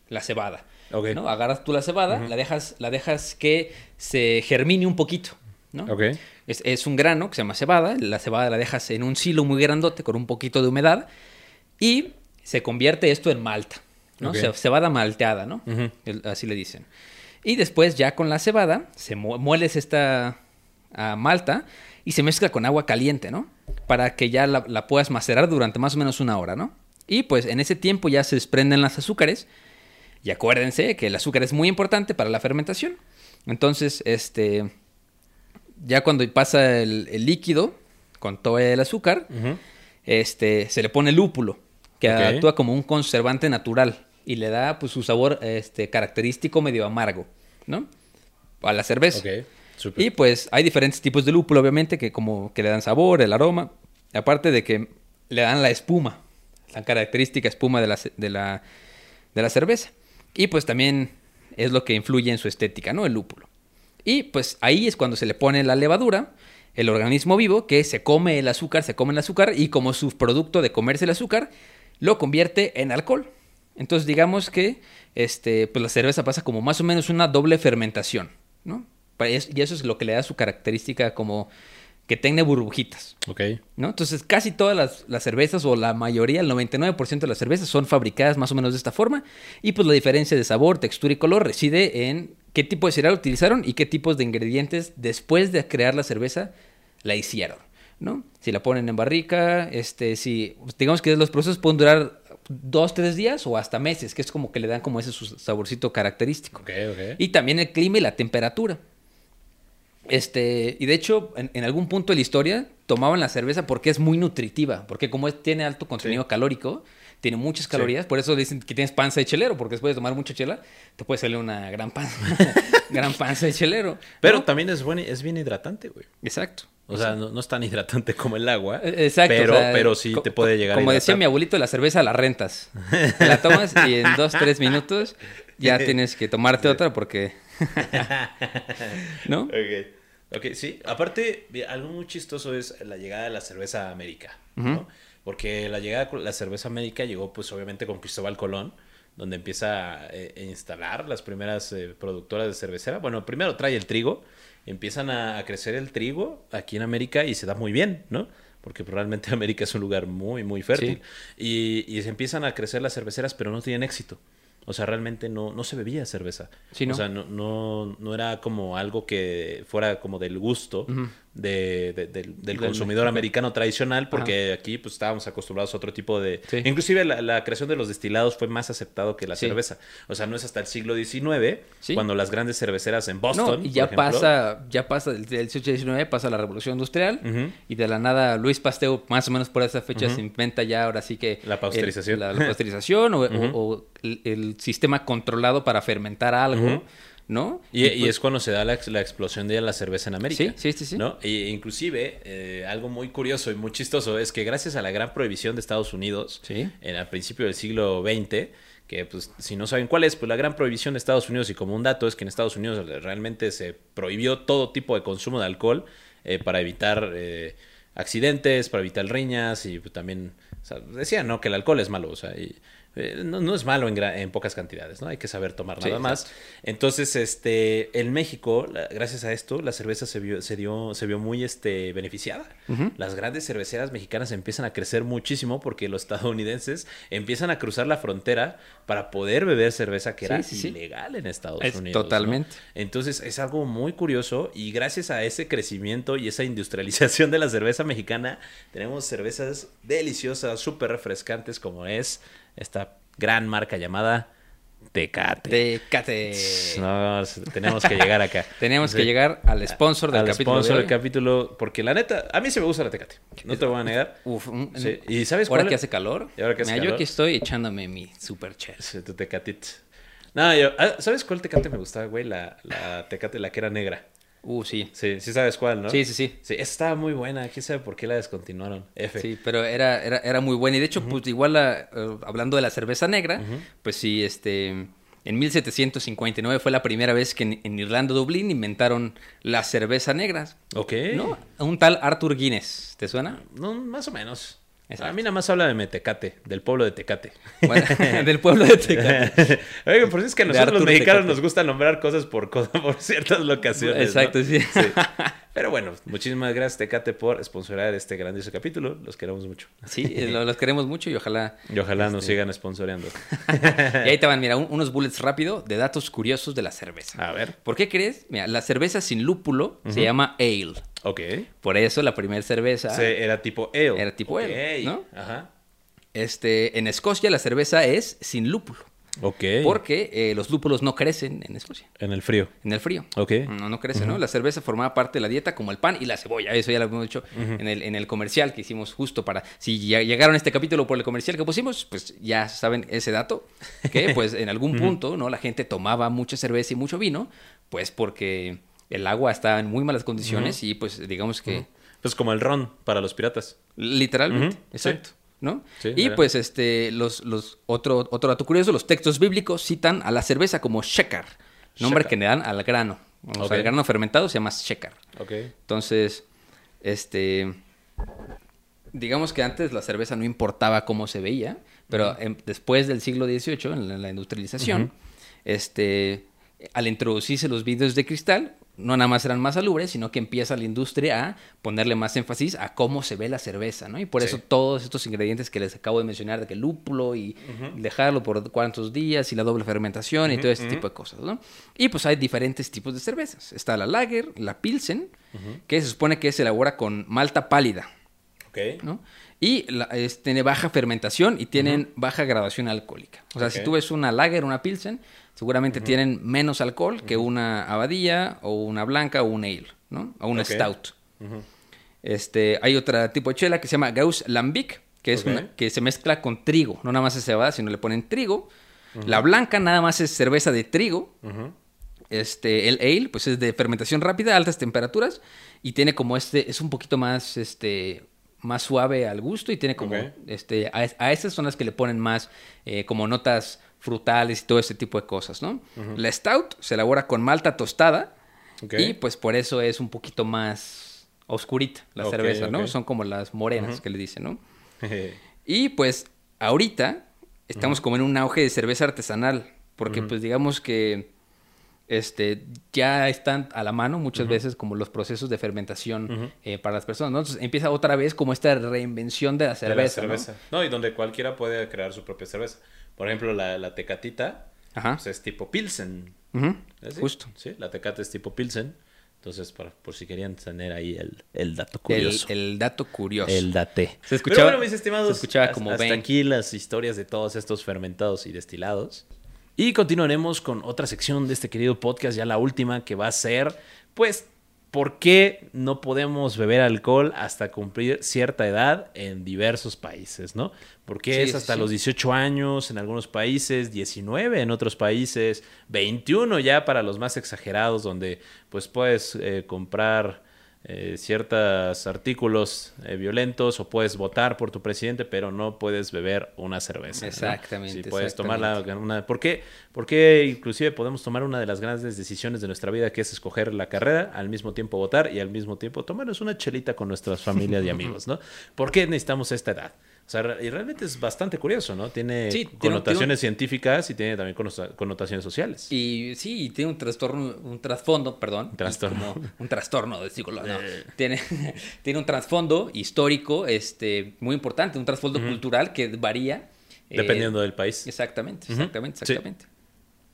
la cebada. Ok. ¿no? Agarras tú la cebada, la, dejas, la dejas que se germine un poquito, ¿no? Ok. Es, es un grano que se llama cebada. La cebada la dejas en un silo muy grandote con un poquito de humedad y se convierte esto en malta, ¿no? Ce- Cebada malteada, ¿no? Así le dicen. Y después ya con la cebada se mu- mueles esta ah, malta y se mezcla con agua caliente, ¿no? Para que ya la, la puedas macerar durante más o menos una hora, ¿no? Y pues en ese tiempo ya se desprenden las azúcares. Y acuérdense que el azúcar es muy importante para la fermentación. Entonces, este, ya cuando pasa el, el líquido con todo el azúcar, este, se le pone lúpulo, que actúa como un conservante natural y le da pues, su sabor este, característico medio amargo, ¿no? A la cerveza. Y pues hay diferentes tipos de lúpulo, obviamente, que como que le dan sabor, el aroma, aparte de que le dan la espuma, la característica espuma de la, de la, de la cerveza. Y pues también es lo que influye en su estética, ¿no? El lúpulo. Y pues ahí es cuando se le pone la levadura, el organismo vivo, que se come el azúcar, se come el azúcar y como subproducto de comerse el azúcar, lo convierte en alcohol. Entonces digamos que este, pues la cerveza pasa como más o menos una doble fermentación, ¿no? Y eso es lo que le da su característica como que tenga burbujitas, Ok. ¿no? Entonces casi todas las, las cervezas o la mayoría, el 99% de las cervezas son fabricadas más o menos de esta forma y pues la diferencia de sabor, textura y color reside en qué tipo de cereal utilizaron y qué tipos de ingredientes después de crear la cerveza la hicieron, ¿no? Si la ponen en barrica, este, si digamos que los procesos pueden durar dos, tres días o hasta meses, que es como que le dan como ese su saborcito característico. Ok, ok. Y también el clima y la temperatura. Este, y de hecho, en, en algún punto de la historia tomaban la cerveza porque es muy nutritiva, porque como es- tiene alto contenido Sí. calórico, tiene muchas calorías, por eso dicen que tienes panza de chelero, porque después de tomar mucha chela, te puede salir una gran panza, gran panza de chelero. Pero ¿no? también es, buen, es bien hidratante, güey. Exacto. O sea, no, no es tan hidratante como el agua. Eh, Exacto. Pero, o sea, pero sí te puede llegar Como a decía mi abuelito, la cerveza la rentas. La tomas y en dos, tres minutos ya tienes que tomarte otra porque... ¿No? Ok. Ok, sí. Aparte, algo muy chistoso es la llegada de la cerveza a América, ¿no? Porque la llegada de la cerveza a América llegó, pues, obviamente con Cristóbal Colón, donde empieza a, eh, a instalar las primeras eh, productoras de cervecera. Bueno, primero trae el trigo, empiezan a, a crecer el trigo aquí en América y se da muy bien, ¿no? Porque realmente América es un lugar muy, muy fértil. Y, y se empiezan a crecer las cerveceras, pero no tienen éxito. O sea, realmente no, no se bebía cerveza. Sí, ¿no? O sea, no, no, no era como algo que fuera como del gusto Ujú. De, de- del, del consumidor americano tradicional, porque aquí pues estábamos acostumbrados a otro tipo de... Sí. Inclusive la, la creación de los destilados fue más aceptado que la Sí. cerveza. O sea, no es hasta el siglo XIX, Sí. cuando las grandes cerveceras en Boston... No, y ya por ejemplo, pasa, ya pasa del del 18-19, pasa la revolución industrial y de la nada Luis Pasteur, más o menos por esa fecha, se inventa ya ahora sí que... La pasteurización. el- la, la pasteurización o, el, el sistema controlado para fermentar algo. ¿No? Y, y pues- es cuando se da la, ex- la explosión de la cerveza en América. Sí, sí, sí, sí. ¿no? E inclusive, eh, algo muy curioso y muy chistoso es que gracias a la gran prohibición de Estados Unidos, Sí. en al principio del siglo XX, que pues si no saben cuál es, pues la gran prohibición de Estados Unidos, y como un dato es que en Estados Unidos realmente se prohibió todo tipo de consumo de alcohol eh, para evitar... eh, accidentes, para evitar riñas y pues, también, o sea, decían, ¿no? Que el alcohol es malo, o sea, y eh, no, no, es malo en, en, pocas cantidades, ¿no? Hay que saber tomar nada más. Entonces, este, en México, gracias a esto, la cerveza se vio, se dio, se vio muy este, beneficiada. Las grandes cerveceras mexicanas empiezan a crecer muchísimo porque los estadounidenses empiezan a cruzar la frontera para poder beber cerveza que era ilegal en Estados Unidos. Totalmente. Entonces, es algo muy curioso y gracias a ese crecimiento y esa industrialización de la cerveza mexicana, tenemos cervezas deliciosas, súper refrescantes como es esta gran marca llamada Tecate. Tecate. No, tenemos que llegar acá. tenemos que llegar al sponsor del al capítulo. sponsor del capítulo, porque la neta, a mí se me gusta la Tecate. No te voy a negar. Uf, sí. ¿Y sabes cuál? Ahora que hace calor. ¿Y ahora que hace Mira, calor? yo aquí estoy echándome mi super chat. Sí, tu Tecatit. No, yo, ah, ¿sabes cuál Tecate me gustaba, güey? La, la Tecate, la que era negra. Uh, sí. Sí, sí sabes cuál, ¿no? Sí, sí, sí. Sí, estaba muy buena. ¿Quién sabe por qué la descontinuaron? F. Sí, pero era, era, era muy buena. Y de hecho, pues igual la, uh, hablando de la cerveza negra, uh -huh. pues sí, este... En 1759 fue la primera vez que en, en, Irlanda, Dublín, inventaron la cerveza negra. Ok. ¿No? Un tal Arthur Guinness. ¿Te suena? No, más o menos. Exacto. A mí nada más habla de Metecate, del pueblo de Tecate. Bueno, del pueblo de Tecate. Oigan, por eso es que a nosotros los mexicanos Tecate. nos gusta nombrar cosas por, por ciertas locaciones. Exacto, ¿no? sí. sí. Pero bueno, muchísimas gracias Tecate por sponsorar este grandioso capítulo. Los queremos mucho. Sí, los queremos mucho y ojalá... Y ojalá este... nos sigan sponsoreando. y ahí te van, mira, un, unos bullets rápido de datos curiosos de la cerveza. A ver. ¿Por qué crees? Mira, la cerveza sin lúpulo uh -huh. se llama ale. Ok. Por eso la primera cerveza... Sí, era tipo ale. Era tipo okay. ale, ¿no? Ajá. Este, en Escocia la cerveza es sin lúpulo. Ok. Porque eh, los lúpulos no crecen en Escocia. En el frío. En el frío. Ok. No, no uh -huh. ¿no? La cerveza formaba parte de la dieta como el pan y la cebolla. Eso ya lo hemos dicho uh -huh. en, el, en el comercial que hicimos justo para... Si ya llegaron a este capítulo por el comercial que pusimos, pues ya saben ese dato. Que pues en algún punto, ¿no? La gente tomaba mucha cerveza y mucho vino, pues porque el agua estaba en muy malas condiciones y pues digamos que... Pues como el ron para los piratas. Literalmente, exacto. Sí. ¿no? Sí, y era. pues este, los, los, otro, otro dato curioso, los textos bíblicos citan a la cerveza como shekar, nombre Shekar. que le dan al grano. O sea, el grano fermentado se llama shekar. Ok. Entonces, este, digamos que antes la cerveza no importaba cómo se veía, pero en- después del siglo XVIII, en la, la industrialización, este, al introducirse los vidrios de cristal, no nada más eran más salubres, sino que empieza la industria a ponerle más énfasis a cómo se ve la cerveza, ¿no? Y por Sí. eso todos estos ingredientes que les acabo de mencionar, de que lúpulo y dejarlo por cuántos días y la doble fermentación y todo este tipo de cosas, ¿no? Y pues hay diferentes tipos de cervezas. Está la lager, la pilsen, que se supone que se elabora con malta pálida, Ok. ¿no? Y la- es- tiene baja fermentación y tienen baja graduación alcohólica. O sea, si tú ves una lager, una pilsen, seguramente tienen menos alcohol que una abadilla o una blanca o un ale, ¿no? O una Ok. stout. Este, hay otro tipo de chela que se llama Gauss Lambic, que es una que se mezcla con trigo, no nada más es cebada, sino le ponen trigo. La blanca nada más es cerveza de trigo. Este, el ale, pues es de fermentación rápida, altas temperaturas, y tiene como este, es un poquito más, este, más suave al gusto y tiene como, este, a, a esas son las que le ponen más eh, como notas frutales y todo ese tipo de cosas, ¿no? La stout se elabora con malta tostada y pues por eso es un poquito más oscurita la cerveza, ¿no? Son como las morenas que le dicen, ¿no? Y pues ahorita estamos como en un auge de cerveza artesanal, porque pues digamos que este ya están a la mano muchas veces como los procesos de fermentación eh, para las personas, ¿no? Entonces empieza otra vez como esta reinvención de la De la cerveza, ¿no? cerveza. ¿no? y donde cualquiera puede crear su propia cerveza. Por ejemplo, la, la tecatita Ajá. pues, es tipo Pilsen. Justo. Sí, la tecate es tipo Pilsen. Entonces, para, por si querían tener ahí el, el dato curioso. el dato curioso. El date. Se escuchaba- Pero bueno, mis estimados, se escuchaba como hasta ven. aquí las historias de todos estos fermentados y destilados. Y continuaremos con otra sección de este querido podcast, ya la última, que va a ser, pues, ¿por qué no podemos beber alcohol hasta cumplir cierta edad en diversos países, no? Porque Sí, es hasta sí. los 18 años en algunos países, 19 en otros países, 21 ya para los más exagerados, donde pues puedes eh, comprar eh, ciertos artículos eh, violentos o puedes votar por tu presidente, pero no puedes beber una cerveza. ¿no? Exactamente, Sí, puedes tomar una... ¿Por qué? Porque inclusive podemos tomar una de las grandes decisiones de nuestra vida, que es escoger la carrera, al mismo tiempo votar y al mismo tiempo tomarnos una chelita con nuestras familias y amigos, ¿no? ¿Por qué necesitamos esta edad? O sea, y realmente es bastante curioso, ¿no? Tiene Sí, un- connotaciones tiene un- científicas y tiene también conno- connotaciones sociales. Y sí, y tiene un trastorno, un trasfondo, perdón. y Trastorno. como un trastorno de psicología. no. tiene, tiene un trasfondo histórico este, muy importante, un trasfondo cultural que varía. eh, Dependiendo del país. Exactamente, exactamente, sí. exactamente.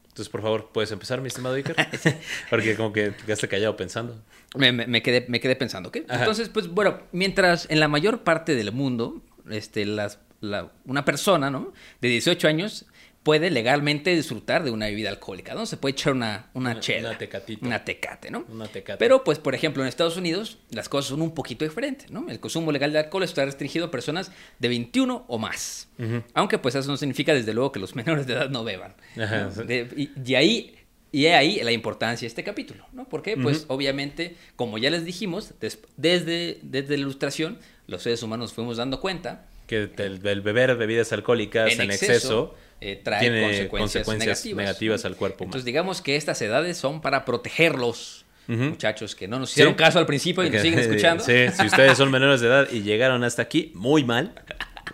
Entonces, por favor, ¿puedes empezar, mi estimado Iker? Porque como que te quedaste callado pensando. Me, me- me quedé, me quedé pensando, ¿ok? Ajá. Entonces, pues bueno, mientras en la mayor parte del mundo, este, las, la- una persona, ¿no? De 18 años puede legalmente disfrutar de una bebida alcohólica, ¿no? Se puede echar una, una, Una- chela. una tecatito. Una tecate, ¿no? Una tecate. Pero, pues, por ejemplo, en Estados Unidos las cosas son un poquito diferentes, ¿no? El consumo legal de alcohol está restringido a personas de 21 o más. Aunque, pues, eso no significa, desde luego, que los menores de edad no beban. ¿no? Ajá. De- y, y ahí... Y ahí la importancia de este capítulo, ¿no? Porque, pues, obviamente, como ya les dijimos, des- desde, desde la ilustración, los seres humanos fuimos dando cuenta Que el, el beber bebidas alcohólicas en, en exceso, exceso, eh, trae tiene consecuencias, consecuencias negativas, negativas al cuerpo humano. Entonces, digamos que estas edades son para protegerlos, Ujú. muchachos, que no nos hicieron Sí. caso al principio y nos siguen escuchando. Sí, si ustedes son menores de edad y llegaron hasta aquí, muy mal.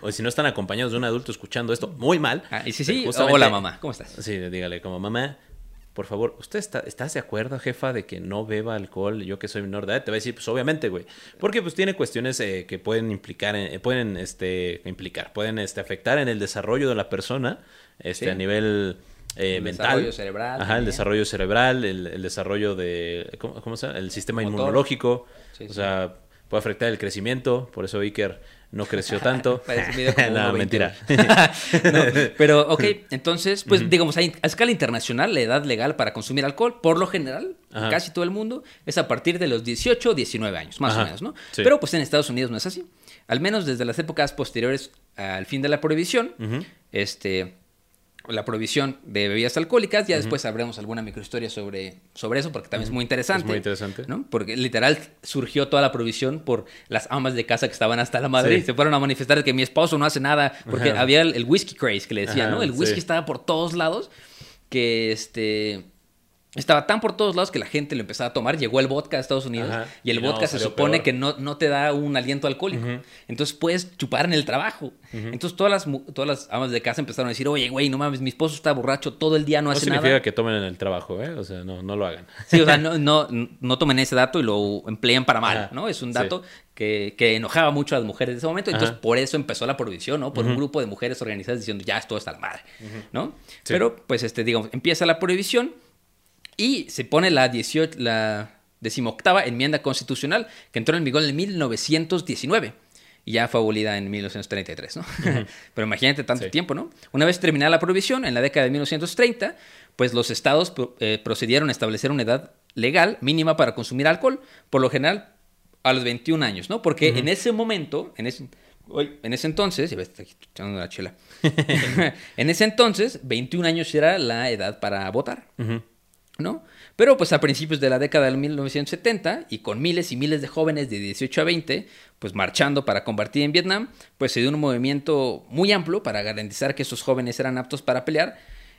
O si no están acompañados de un adulto escuchando esto, muy mal. Ah, y sí, sí, hola mamá, ¿cómo estás? Sí, dígale como mamá, por favor, ¿usted está, estás de acuerdo, jefa, de que no beba alcohol? Yo que soy menor de edad, te va a decir, pues obviamente, güey. Porque pues tiene cuestiones eh, que pueden implicar, en- eh, pueden este, implicar, pueden este, afectar en el desarrollo de la persona, este, Sí. a nivel eh, El mental. desarrollo cerebral Ajá, el desarrollo cerebral, el, el desarrollo de, ¿cómo, cómo se llama? El sistema Motor. inmunológico. Sí, o sí. sea, puede afectar el crecimiento, por eso Iker no creció tanto. No, 1.20. mentira. No, pero, ok, entonces, pues digamos, a, a escala internacional, la edad legal para consumir alcohol, por lo general, Ajá. casi todo el mundo, es a partir de los 18 o 19 años, más Ajá, o menos, ¿no? sí. Pero pues en Estados Unidos no es así. Al menos desde las épocas posteriores al fin de la prohibición, este, la prohibición de bebidas alcohólicas, ya después sabremos alguna microhistoria sobre, sobre eso, porque también es muy interesante. Es muy interesante. ¿no? Porque literal surgió toda la prohibición por las amas de casa que estaban hasta la madre Sí. y se fueron a manifestar que mi esposo no hace nada, porque Ajá. había el, el whisky craze que le decían, Ajá, ¿no? El whisky sí. estaba por todos lados, que este... Estaba tan por todos lados que la gente lo empezaba a tomar. Llegó el vodka a Estados Unidos Ajá. y el no, vodka se supone peor. que no, no te da un aliento alcohólico. Entonces puedes chupar en el trabajo. Entonces todas las, todas las amas de casa empezaron a decir, oye, güey, no mames, mi esposo está borracho todo el día, no, No hace significa nada. que tomen en el trabajo, ¿eh? O sea, no, no lo hagan. Sí, o sea, no, no, no tomen ese dato y lo emplean para mal, Ajá, ¿no? Es un sí. dato que, que enojaba mucho a las mujeres de ese momento. Entonces, Ajá. por eso empezó la prohibición, ¿no? Por un grupo de mujeres organizadas diciendo, ya, esto está la madre, ¿no? Sí. Pero, pues, este, digamos, empieza la prohibición y se pone la 18, la decimoctava enmienda constitucional que entró en vigor en 1919 y ya fue abolida en 1933, ¿no? Pero imagínate tanto Sí. tiempo, ¿no? Una vez terminada la prohibición, en la década de 1930, pues los estados eh, procedieron a establecer una edad legal mínima para consumir alcohol, por lo general a los 21 años, ¿no? Porque en ese momento, en ese, en ese entonces, ya ves, está aquí echando la chela. en ese entonces, 21 años era la edad para votar. Ujú. Pero pues a principios de la década de 1970 y con miles y miles de jóvenes de 18 a 20 pues marchando para combatir en Vietnam, pues se dio un movimiento muy amplio para garantizar que esos jóvenes eran aptos para pelear,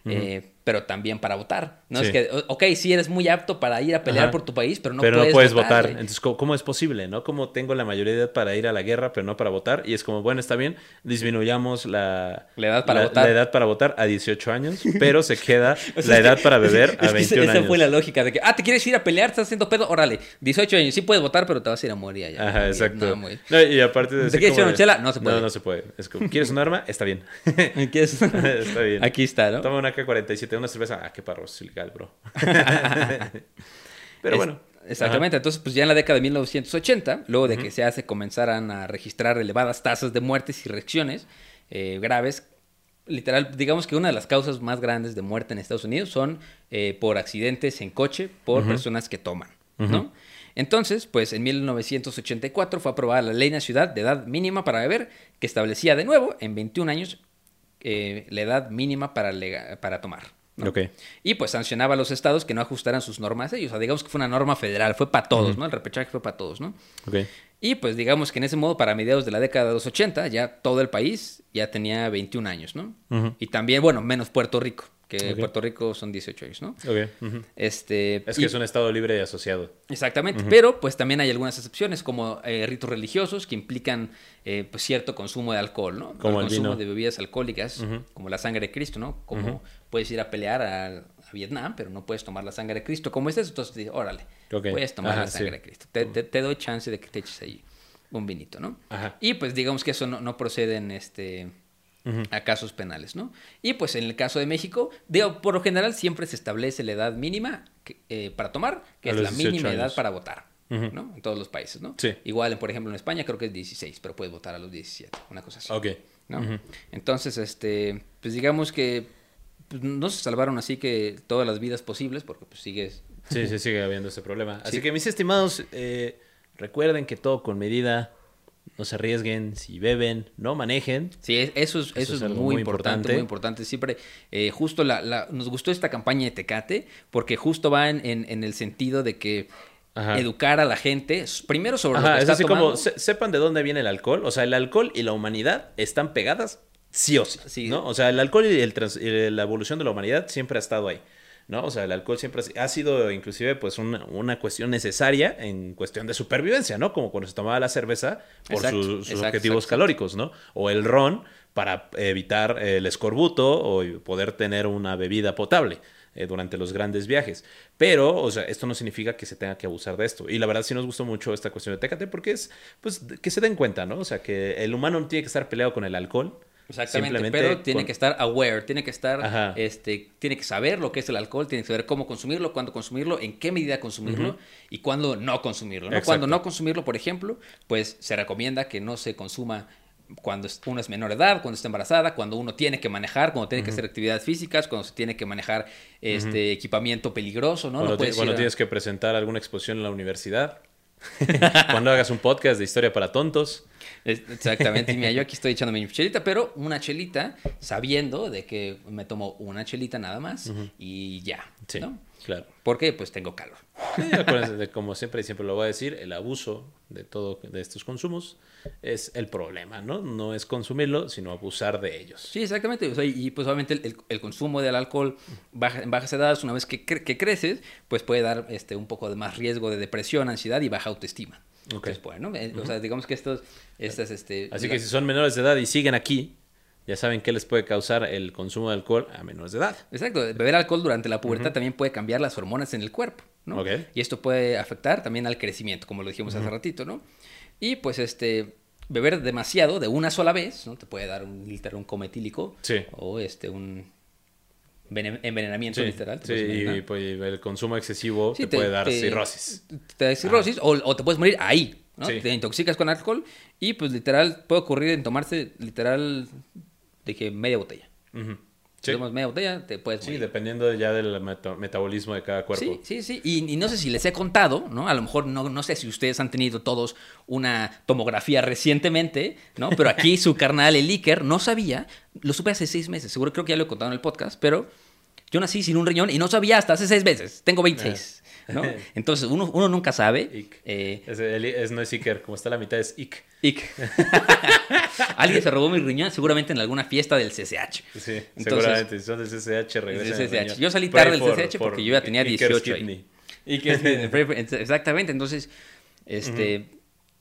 eh, pero también para votar. No es que, ok, sí eres muy apto para ir a pelear Ajá. por tu país, pero no pero puedes, no puedes votar. Entonces, ¿cómo, es posible? ¿No? Como tengo la mayoría de edad para ir a la guerra, pero no para votar. Y es como, bueno, está bien, disminuyamos la, La edad para votar. la edad para votar a 18 años, pero se queda O sea, la que- edad para beber a es que 21 esa años. fue la lógica de que, ah, te quieres ir a pelear, estás haciendo pedo, órale, 18 años, sí puedes votar, pero te vas a ir a morir allá. Ajá, exacto. No, y aparte de ¿Te quieres echar una chela? No se puede. No, no se puede. Es como, ¿quieres un arma? Está bien. ¿Quieres? Está bien. Aquí está, ¿no? Toma una K-47, una cerveza. Ah, qué parros, ilegal, bro. Pero Es- bueno. Exactamente, entonces pues ya en la década de 1980, luego de que se hace comenzaran a registrar elevadas tasas de muertes y reacciones eh, graves, literal, digamos que una de las causas más grandes de muerte en Estados Unidos son eh, por accidentes en coche por personas que toman, ¿no? Entonces, pues en 1984 fue aprobada la ley en la ciudad de edad mínima para beber, que establecía de nuevo en 21 años eh, la edad mínima para, para tomar. ¿no? Y pues sancionaba a los estados que no ajustaran sus normas ellos. O sea, digamos que fue una norma federal, fue para todos, ¿no? El repechaje fue para todos, ¿no? Ok. Y pues digamos que en ese modo, para mediados de la década de los 80, ya todo el país ya tenía 21 años, ¿no? Y también, bueno, menos Puerto Rico, que. Puerto Rico son 18 años, ¿no? Ok. ujú. Este, Es que y- es un estado libre y asociado. Exactamente, pero pues también hay algunas excepciones como eh, ritos religiosos que implican eh, pues, cierto consumo de alcohol, ¿no? Como el consumo vino. de bebidas alcohólicas, como la sangre de Cristo, ¿no? Como puedes ir a pelear a, a Vietnam, pero no puedes tomar la sangre de Cristo. Como es eso, entonces órale, Ok. puedes tomar Ajá, la sangre sí. de Cristo. Te, te- te doy chance de que te eches ahí un vinito, ¿no? Ajá. Y pues digamos que eso no, no procede en este a casos penales, ¿no? Y pues en el caso de México, por lo general siempre se establece la edad mínima que- eh, para tomar, que A es la 18 mínima edad para votar. ¿no? En todos los países, ¿no? Sí. Igual, en, por ejemplo, en España creo que es 16, pero puedes votar a los 17, una cosa así. Ok. Entonces, este, pues digamos que pues, no se salvaron así que todas las vidas posibles, porque pues sigues... Sí, sí, sigue habiendo ese problema. Así Sí. que, mis estimados, eh, recuerden que todo con medida. No se arriesguen. Si beben, no manejen. Sí, es- eso es, eso Eso es muy, importante, importante. muy importante. Siempre, eh, justo la, la- nos gustó esta campaña de Tecate, porque justo va en, en- en el sentido de que Ajá. educar a la gente, primero sobre lo Ajá, que es está así tomando. como se- sepan de dónde viene el alcohol. O sea, el alcohol y la humanidad están pegadas sí o sí. Sí. ¿no? O sea, el alcohol y, el trans- y la evolución de la humanidad siempre ha estado ahí. ¿No? O sea, el alcohol siempre ha- sido inclusive pues una, una cuestión necesaria en cuestión de supervivencia, ¿no? Como cuando se tomaba la cerveza por Exacto, sus- sus exacto, objetivos exacto. calóricos, ¿no? O el ron para evitar el escorbuto o poder tener una bebida potable eh, durante los grandes viajes. Pero, o sea, esto no significa que se tenga que abusar de esto. Y la verdad sí nos gustó mucho esta cuestión de Tecate porque es, pues, que se den cuenta, ¿no? O sea, que el humano no tiene que estar peleado con el alcohol. Exactamente, pero tiene que estar aware, tiene que estar, Ajá. este, tiene que saber lo que es el alcohol, tiene que saber cómo consumirlo, cuándo consumirlo, en qué medida consumirlo y cuándo no consumirlo. ¿no? Cuando no consumirlo, por ejemplo, pues se recomienda que no se consuma cuando uno es menor de edad, cuando está embarazada, cuando uno tiene que manejar, cuando tiene que hacer actividades físicas, cuando se tiene que manejar este equipamiento peligroso, ¿no? cuando No ti- puedes cuando ir a- tienes que presentar alguna exposición en la universidad. cuando hagas un podcast de historia para tontos. Exactamente, y mira, yo aquí estoy echándome mi chelita, pero una chelita sabiendo de que me tomo una chelita nada más y ya, Sí, ¿no? claro. Porque pues tengo calor. Sí, acuérdense de, como siempre y siempre lo voy a decir, el abuso de todo de estos consumos es el problema, ¿no? No es consumirlo, sino abusar de ellos. Sí, exactamente. o sea, y pues obviamente el, el- el consumo del alcohol baja- en bajas edades, una vez que, cre- que creces, pues puede dar este, un poco de más riesgo de depresión, ansiedad y baja autoestima. Ok. Entonces, bueno, eh, o sea, digamos que estos, estas, este... Así que si son menores de edad y siguen aquí, ya saben qué les puede causar el consumo de alcohol a menores de edad. Exacto, beber alcohol durante la pubertad también puede cambiar las hormonas en el cuerpo, ¿no? Ok. Y esto puede afectar también al crecimiento, como lo dijimos hace ratito, ¿no? Y pues este beber demasiado de una sola vez, ¿no? Te puede dar un literal un coma etílico Sí. o este un envenenamiento Sí, literal. te sí, y pues, el consumo excesivo Sí, te, puede dar te- cirrosis. Te da cirrosis o, o te puedes morir ahí, ¿no? Sí. Te intoxicas con alcohol y pues literal puede ocurrir en tomarse literal de que media botella. Si Sí. tomas media botella, te puedes Sí, dependiendo ya del meta- metabolismo de cada cuerpo. Sí, sí, sí. Y, y no sé si les he contado, ¿no? A lo mejor no, no sé si ustedes han tenido todos una tomografía recientemente, ¿no? Pero aquí su carnal, el Iker, no sabía. Lo supe hace seis meses. Seguro creo que ya lo he contado en el podcast, pero yo nací sin un riñón y no sabía hasta hace seis meses. Tengo 26, ¿no? Entonces uno, uno nunca sabe. Ick. Eh, Es, no es Iker, como está la mitad es Ick. Ick. Alguien se robó mi riñón seguramente en alguna fiesta del CCH. Sí, Entonces- seguramente. Si son del CCH, regresan. Del CCH. Yo salí tarde del CCH porque yo ya tenía Iker's 18 ahí. kidney. Y que exactamente, entonces, este,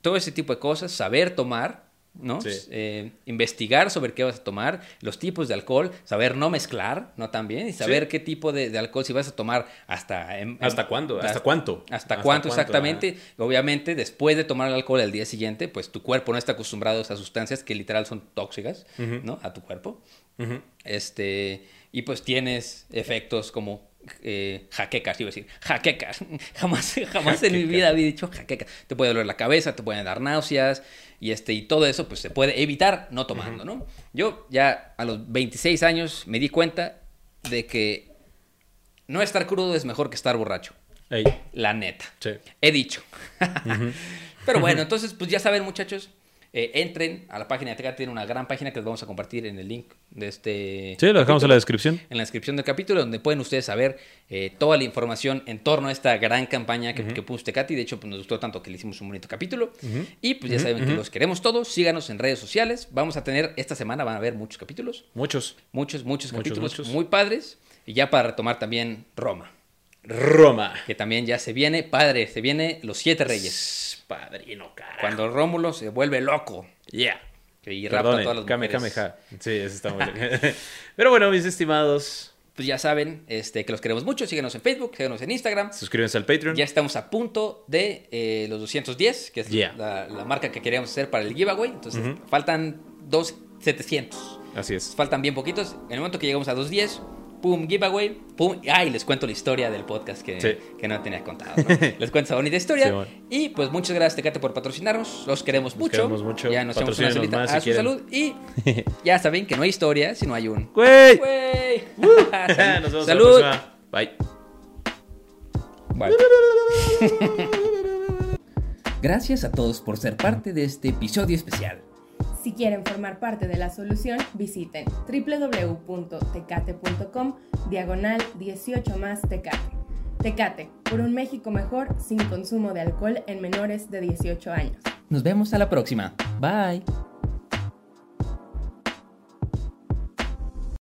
todo ese tipo de cosas, saber tomar, ¿no? Sí. Eh, investigar sobre qué vas a tomar, los tipos de alcohol, saber no mezclar, ¿no? También, y saber Sí. qué tipo de, de alcohol si vas a tomar hasta... en- ¿Hasta en- cuándo? hasta- ¿Hasta cuánto? ¿Hasta, cuánto exactamente? Obviamente, después de tomar el alcohol al día siguiente, pues tu cuerpo no está acostumbrado a esas sustancias que literal son tóxicas, ¿no? A tu cuerpo. Este, y pues tienes efectos como eh, jaquecas, iba a decir, jaquecas. Jamás, jamás en mi vida había dicho jaquecas. Te puede doler la cabeza, te pueden dar náuseas, y este, y todo eso pues se puede evitar no tomando, ¿no? Yo ya a los 26 años me di cuenta de que no estar crudo es mejor que estar borracho. Ey, La neta. sí. He dicho. Pero bueno, entonces, pues ya saben, muchachos. Eh, entren a la página de Tecate, tiene una gran página que les vamos a compartir en el link de este. Sí, lo dejamos en la descripción. En la descripción del capítulo, donde pueden ustedes saber eh, toda la información en torno a esta gran campaña que, que puso Tecate. Y de hecho, pues, nos gustó tanto que le hicimos un bonito capítulo. Y pues ya saben que los queremos todos. Síganos en redes sociales. Vamos a tener, esta semana van a haber muchos capítulos. Muchos. Muchos, muchos Muchos, capítulos muchos. muy padres. Y ya para retomar también Roma, Roma. que también ya se viene, padre, se viene los siete reyes. Padrino, cara. Cuando Rómulo se vuelve loco Yeah. y rapta a Perdone, todas las mujeres. Sí, eso está muy bien. Pero bueno, mis estimados, Pues ya saben este, que los queremos mucho. Síguenos en Facebook, síguenos en Instagram. suscríbanse al Patreon. Ya estamos a punto de eh, los 210, que es Yeah. la, la marca que queríamos hacer para el giveaway. Entonces, faltan dos 700. Así es. Faltan bien poquitos. En el momento que llegamos a 210, pum, giveaway, pum. Ah, y les cuento la historia del podcast que, Sí. que no tenía contado. ¿no? les cuento esa bonita historia. Sí, bueno. Y pues muchas gracias, Tecate, por patrocinarnos. Los queremos mucho. queremos mucho. Ya nos echamos una solita a si su quieren. salud. Y ya saben que no hay historia si no hay un. ¡Güey! ¡Güey! Nos vemos Salud. la. Bye. Bye. Gracias a todos por ser parte de este episodio especial. Si quieren formar parte de la solución, visiten www.tecate.com diagonal 18 más Tecate. Tecate, por un México mejor sin consumo de alcohol en menores de 18 años. Nos vemos a la próxima. Bye.